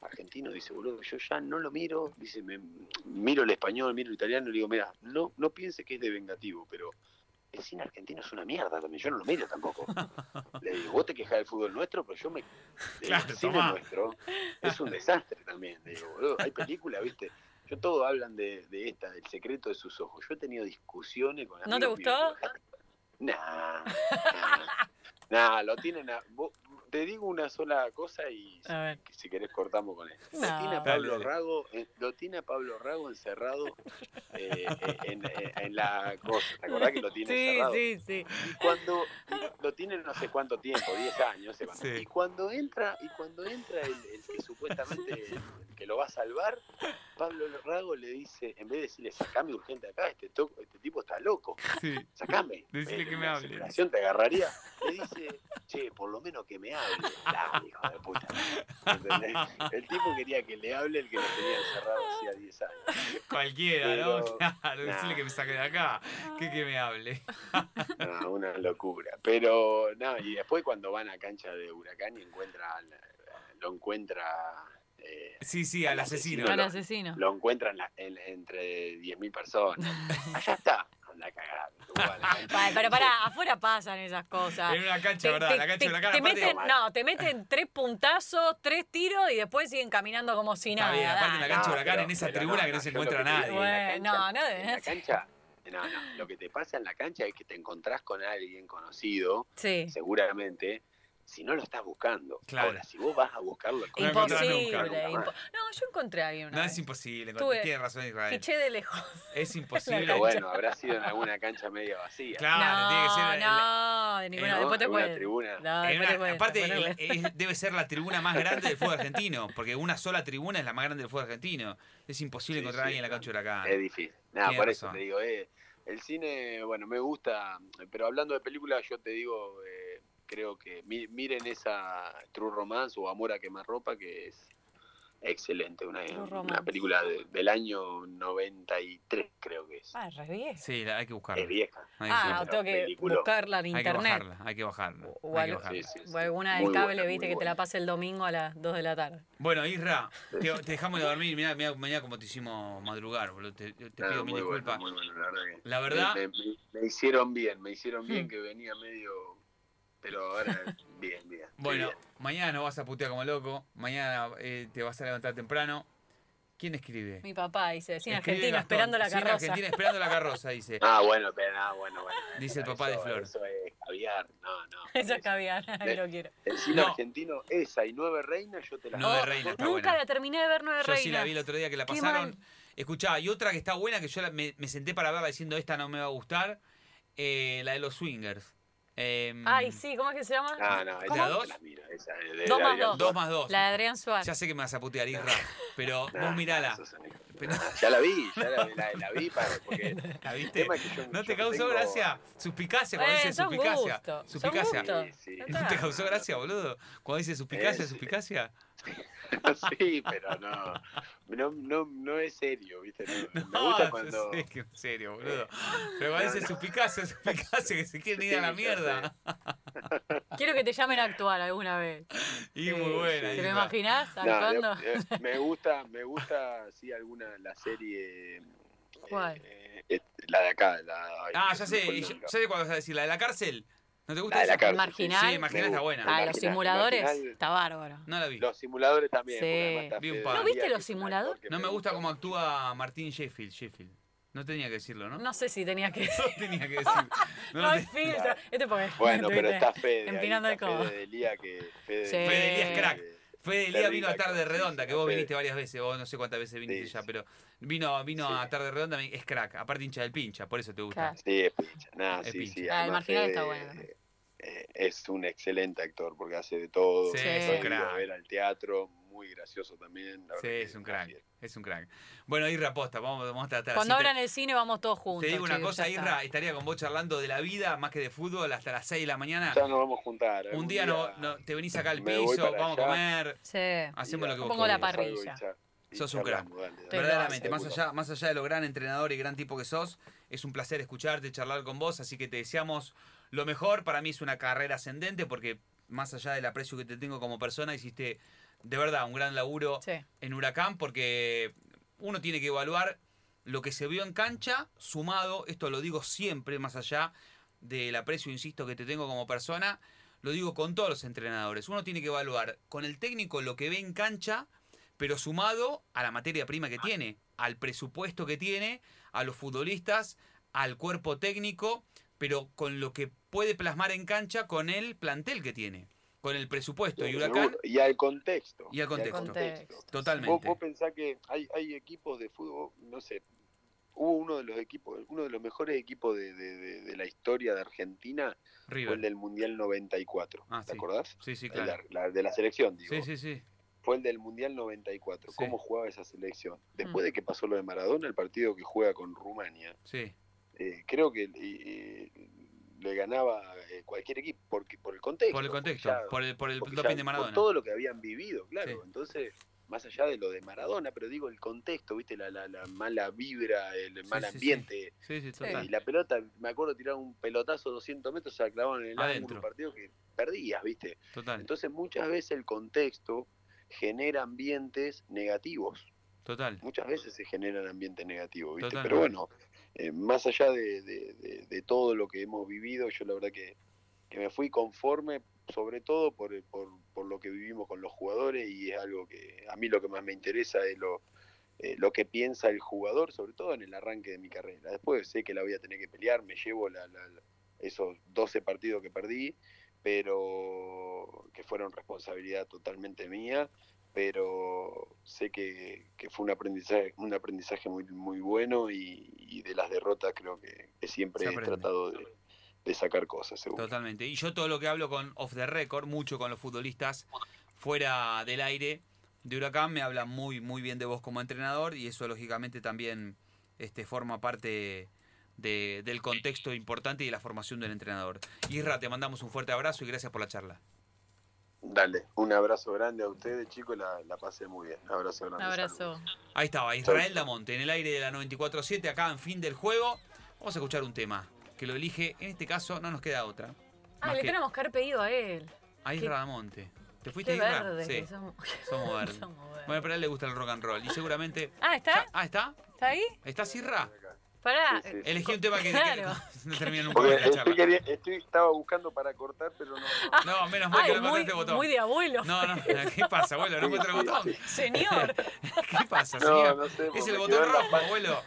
C: argentino, dice, boludo, yo ya no lo miro, dice, me, miro el español, miro el italiano, y le digo, mira, no, no piense que es de vengativo, pero el cine argentino es una mierda también, yo no lo miro tampoco. Le digo, vos te quejas del fútbol nuestro, pero yo me... el
A: Claro,
C: cine
A: tomá.
C: nuestro es un desastre también. Le digo, boludo, hay películas, viste. Yo todos hablan de, de esta, del secreto de sus ojos. Yo he tenido discusiones con
B: ¿No te
C: míos,
B: gustó?
C: Nah, nah, nah, lo tienen a, vos- te digo una sola cosa y si, si querés cortamos con esto.
B: No.
C: Lo tiene a Pablo. Rago, eh, lo tiene a Pablo Rago encerrado eh, eh, en, en- en la cosa. ¿Te acordás que lo tiene
B: Sí,
C: encerrado?
B: sí, sí.
C: Y cuando lo tienen no sé cuánto tiempo, 10 años, cuánto.
A: Sí.
C: Y cuando entra, y cuando entra el, el que supuestamente el que lo va a salvar, Pablo Rago le dice, en vez de decirle sacame urgente acá, este to- este tipo está loco, *laughs*
A: Sí.
C: sacame. *laughs*
A: Decile
C: Eh,
A: que me
C: la
A: hable.
C: desesperación te agarraría. Le dice, che, por lo menos que me hable. Dale, hijo de puta. ¿Entendés? El tipo quería que le hable el que lo tenía encerrado hacía 10 años.
A: Cualquiera, ¿no? *laughs* Claro, decirle
C: nah.
A: que me saque de acá. Que que me hable.
C: No, una locura. Pero no, y después cuando van a cancha de Huracán y encuentra, al- lo encuentra, eh,
A: Sí, sí, al asesino.
C: asesino.
B: Al
C: lo-
B: asesino.
C: lo encuentran la- en- entre 10.000 personas. *laughs* Allá está, anda a cagar. la.
B: Pa- *laughs* Pero pará, afuera pasan esas cosas.
A: En una cancha,
B: Te,
A: ¿verdad?
B: te-
A: la cancha
B: te-
A: de Huracán,
B: te
A: aparte-
B: meten, no, te meten tres puntazos, tres tiros y después siguen caminando como si nada.
A: bien, aparte en la cancha de
C: No,
A: Huracán,
C: pero-
A: en esa tribuna que no se
C: lo
A: encuentra
C: te
A: nadie.
C: en la
B: Bueno,
C: cancha-
B: no, no
C: En la cancha, no, no, lo que te pasa en la cancha es que te encontrás con alguien conocido,
B: Sí.
C: seguramente, si no lo estás buscando.
A: Claro.
C: Ahora, si vos vas a buscarlo,
A: No
B: Imposible.
A: nunca.
B: impo- no, yo encontré a alguien una
A: No,
B: vez.
A: es imposible.
B: Tuve-
A: Tiene razón Israel.
B: Fiché de lejos. *laughs*
A: Es imposible.
C: Pero bueno, habrá sido en alguna cancha media vacía.
A: Claro, tiene que ser.
B: no,
A: en-
B: no, de ninguna.
C: ¿no?
B: después te cuento.
C: tribuna.
B: No,
A: en
B: después
A: una-
B: te cuento,
A: aparte, el-
B: cuento.
A: es- debe ser la tribuna más grande del fútbol argentino, porque una sola tribuna es la más grande del fútbol argentino. Es imposible
C: Sí,
A: encontrar a alguien en la cancha de Huracán.
C: Es difícil. Nada, por eso te digo, eh, el cine, bueno, me gusta, pero hablando de películas, yo te digo, eh, creo que mi- miren esa True Romance o Amor a quemarropa, que es excelente, una, una película de- del año 93 creo que es.
B: Ah, re vieja.
A: Sí, la- hay que buscarla.
C: Es vieja.
A: Hay que
B: Ah,
A: buscarla.
B: tengo que
C: Película.
B: buscarla en
A: Hay que
B: internet.
A: bajarla, hay que bajarla.
B: O
A: hay que
B: algo-
A: bajarla.
C: Sí, sí, sí.
B: O alguna del
C: Muy
B: cable,
C: buena,
B: viste, que te la pase el domingo a las 2 de la tarde.
A: Bueno, Isra, te, te dejamos de dormir. Mirá, mirá, mirá cómo te hicimos madrugar, boludo. Te, pido mil
C: bueno,
A: disculpas.
C: muy bueno, la verdad que
A: La verdad,
C: me, me- me hicieron bien, me hicieron bien
B: Hmm.
C: que venía medio, pero ahora bien, bien. *laughs*
A: bueno,
C: bien.
A: mañana no vas a putear como loco. Mañana eh, te vas a levantar temprano. ¿Quién escribe?
B: Mi papá dice, sin
A: Escribe
B: Argentina,
A: Gastón.
B: esperando la
A: Sin
B: carroza.
A: Argentina esperando la carroza, dice.
C: Ah, bueno, pero ah, bueno, bueno. *laughs*
A: Dice el papá de Flor.
C: Eso es caviar, no, no. *laughs*
B: Eso es caviar, ahí lo quiero.
C: El cine
A: No.
C: argentino, esa y Nueve Reinas, yo te la
A: Nueve Reinas está
B: Nunca
A: buena.
B: la terminé de ver Nueve
A: Yo
B: Reinas.
A: sí la vi el otro día que la
B: Qué
A: pasaron.
B: mal.
A: Escuchá, y otra que está buena que yo la- me, me senté para verla diciendo esta no me va a gustar. eh, la de los swingers. Em,
B: Ay, sí, ¿cómo es que se llama?
C: No, no,
A: ¿Cómo?
C: la miro, esa es de
B: Dos
C: la
B: más
C: vida
B: dos.
A: Dos más dos.
B: La de Adrián Suárez.
A: Ya sé que me vas a putear, Isra, *laughs* pero
C: Nah,
A: vos mirala. *laughs*
C: Ya la vi, ya la, la- la vi para, *laughs* porque
A: ¿La viste?
C: es que yo-
A: ¿No
C: yo
A: te causó
C: tengo-
A: gracia? Suspicacia, cuando
B: Eh,
A: dice suspicacia.
B: gustos, son
A: Suspicacia.
C: Sí, sí.
A: ¿No te causó gracia, boludo? Cuando dice suspicacia,
C: Eh,
A: suspicacia.
C: Sí, *laughs* pero no, no, no, no es serio, ¿viste? No, me gusta cuando...
A: sé que en serio, boludo. Pero cuando
C: No,
A: suspicacia, suspicacia, que se quieren ir a la
C: Sí,
A: mierda. *laughs*
B: Quiero que te llamen a actuar alguna vez.
A: Y
B: Sí.
A: muy buena.
B: ¿Te lo imaginás actuando?
C: eh, eh, me gusta, me gusta, sí, alguna, la serie... eh,
B: ¿Cuál?
C: eh, eh, la de acá, la...
A: Ah, ya sé, ya sé cuál vas a decir, la de la cárcel. ¿No te gusta
C: La de la cárcel,
B: Marginal.
A: Sí, Marginal está buena.
B: Ah, los simuladores.
C: Marginal.
B: Está bárbaro.
A: No la vi.
C: Los simuladores también.
B: Sí.
A: Vi un par. ¿No
B: viste los
C: es
B: simuladores?
A: No me gusta cómo actúa Martín Sheffield. Sheffield. No tenía que decirlo, ¿no?
B: No sé si tenía que... *laughs*
A: No tenía que decir. *laughs*
B: No,
A: No,
B: hay filtro. Este porque...
C: Bueno, *laughs* pero está Fede. ahí,
B: Empinando el
C: está
B: codo.
C: Fede Delía que... Fede,
B: Sí.
A: Fede Díaz crack. Fede Elía vino a Tarde Redonda, que vos
C: Fede.
A: viniste varias veces, vos no sé cuántas veces viniste
C: Sí,
A: ya, pero vino, vino
C: Sí.
A: a Tarde Redonda, es crack, aparte hincha del pincha, por eso te gusta.
C: Sí, es pincha.
A: Es
C: sí,
A: pincha.
C: sí.
B: Ah, el marginal está bueno
C: eh, es un excelente actor porque hace de todo.
A: Sí,
B: es
A: crack.
C: a ver al teatro, muy gracioso también. la
A: Sí, es un crack,
C: bien.
A: es un crack. Bueno, Irra Posta, vamos, vamos a tratar
B: Cuando abran el cine vamos todos juntos.
A: Te digo una cosa. Irra, estaría con vos charlando de la vida más que de fútbol hasta las 6 de la mañana.
C: Ya nos vamos a juntar.
A: Un día no, no- te venís acá al piso, vamos a comer,
B: Sí.
A: hacemos lo que vos
B: Pongo la
A: quieras.
B: parrilla.
A: Sos un crack.
B: Te
A: Verdaderamente, más allá, más allá de lo gran entrenador y gran tipo que sos, es un placer escucharte, charlar con vos, así que te deseamos lo mejor. Para mí es una carrera ascendente porque más allá del aprecio que te tengo como persona, hiciste de verdad un gran laburo
B: Sí.
A: en Huracán porque uno tiene que evaluar lo que se vio en cancha sumado, esto lo digo siempre más allá del aprecio, insisto, que te tengo como persona, lo digo con todos los entrenadores. Uno tiene que evaluar con el técnico lo que ve en cancha, pero sumado a la materia prima que tiene, al presupuesto que tiene, a los futbolistas, al cuerpo técnico, pero con lo que puede plasmar en cancha con el plantel que tiene, con el presupuesto. Y Huracán.
C: Y al contexto.
A: Y al contexto.
B: Contexto.
A: totalmente.
C: Vos, vos pensás que hay, hay equipos de fútbol, no sé, hubo uno de los equipos, uno de los mejores equipos de, de- de- de la historia de Argentina fue
A: River.
C: el del Mundial 94.
A: Ah,
C: ¿Te
A: sí.
C: acordás?
A: Sí, sí, claro.
C: de la, de la selección, digo.
A: Sí, sí, sí.
C: Fue el del Mundial 94.
A: Sí.
C: ¿Cómo jugaba esa selección? Después
B: Mm.
C: de que pasó lo de Maradona, el partido que juega con Rumania,
A: Sí,
C: eh, creo que eh, le ganaba eh, cualquier equipo porque por el contexto.
A: por el contexto,
C: ya-
A: por el, por el doping
C: ya
A: de
C: por
A: Maradona.
C: todo lo que habían vivido, claro.
A: Sí.
C: Entonces, más allá de lo de Maradona, pero digo el contexto, ¿viste? La, la, la mala vibra, el mal
A: sí,
C: ambiente.
A: Sí, sí,
C: Eh,
A: total.
C: y la pelota, me acuerdo tirar un pelotazo 200 metros, se la clavaban en el ángulo, un partido que perdías, ¿viste?
A: Total,
C: Entonces, muchas veces el contexto genera ambientes negativos.
A: total.
C: Muchas veces se generan ambientes negativos, ¿viste?
A: Total.
C: Pero bueno, eh, más allá de, de- todo lo que hemos vivido, yo la verdad que, me fui conforme, sobre todo por, el- por, por lo que vivimos con los jugadores y es algo que a mí lo que más me interesa es lo, eh, lo que piensa el jugador, sobre todo en el arranque de mi carrera. Después sé que la voy a tener que pelear, me llevo la- la- esos 12 partidos que perdí, pero que fueron responsabilidad totalmente mía, pero sé que, que fue un aprendizaje, un aprendizaje muy, muy bueno y, y de las derrotas creo que, que siempre he tratado de, de sacar cosas, seguro.
A: Totalmente. Y yo todo lo que hablo con Off the Record, mucho con los futbolistas fuera del aire de Huracán, me hablan muy, muy bien de vos como entrenador y eso lógicamente también este, forma parte de- del contexto importante y de la formación del entrenador. Isra, te mandamos un fuerte abrazo y gracias por la charla.
C: Dale, un abrazo grande a ustedes, chicos, la, la pasé muy bien. Abrazo
B: Un
C: grande.
B: abrazo.
C: saludos.
A: Ahí estaba, Israel Damonte, en el aire de la 94.7, acá en fin del juego. Vamos a escuchar un tema que lo elige, en este caso no nos queda otra.
B: Ah, le
A: que
B: tenemos que haber pedido a él.
A: a
B: qué-
A: Isra Damonte. ¿Te fuiste
B: Qué
A: Isra?
B: verdes
A: Sí,
B: que somos. *laughs*
A: somos verdes. *laughs*
B: Somos verdes.
A: Bueno, pero a él le gusta el rock and roll y seguramente...
B: Ah, ¿está?
A: Ah, ¿está?
B: ¿Está ahí?
A: ¿Estás Isra?
B: Pará.
C: Sí, sí.
A: Elegí un tema que, que-
B: Claro. *laughs*
A: no termina nunca
C: Porque estoy,
A: charla.
C: quería- estoy- estaba buscando para cortar, pero no. no.
A: No, menos mal que
B: Ay,
A: no
B: muy,
A: encontraste el botón.
B: muy de abuelo.
A: No, no, ¿qué pasa, abuelo? ¿No encuentro el botón?
B: Señor. *laughs*
A: ¿Qué pasa,
C: No,
A: señor?
C: no sé,
A: Es el botón rojo, abuelo.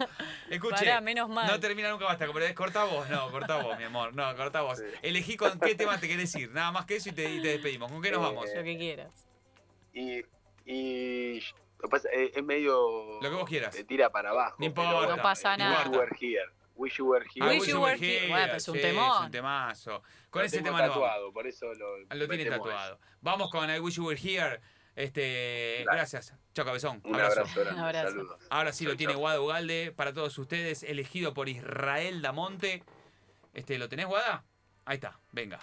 A: Escuche,
B: Pará, menos mal.
A: no termina nunca basta. Pero cortá vos, no, cortá vos, mi amor. No, cortá vos.
C: Sí.
A: Elegí con qué tema te querés ir. Nada más que eso y te, y te despedimos. ¿Con qué nos
C: Eh,
A: vamos?
B: Lo que quieras.
C: Y, y lo que pasa es, es medio.
A: Lo que vos quieras.
C: Te tira para abajo.
A: No
C: pero
A: importa.
B: No pasa
C: Wish
B: nada.
C: you were here. Wish you were here.
A: Ah,
B: Wish
A: Wish
B: You Were Here.
A: Here,
B: Bueno, pero es un
A: sí,
B: temón.
A: Es un temazo. Con
C: Lo
A: ese
C: tengo
A: tema
C: tatuado, por eso lo.
A: Lo tiene tatuado. Vamos con I Wish You Were Here. Este,
C: Dale.
A: gracias. Chao, cabezón.
C: Un
A: Abrazo.
C: abrazo grande.
B: Un abrazo.
C: Saludos.
A: Ahora sí lo
C: Chau,
A: tiene. Guada Ugalde para todos ustedes, elegido por Israel Damonte. Este, ¿Lo tenés, Guada? Ahí está, venga.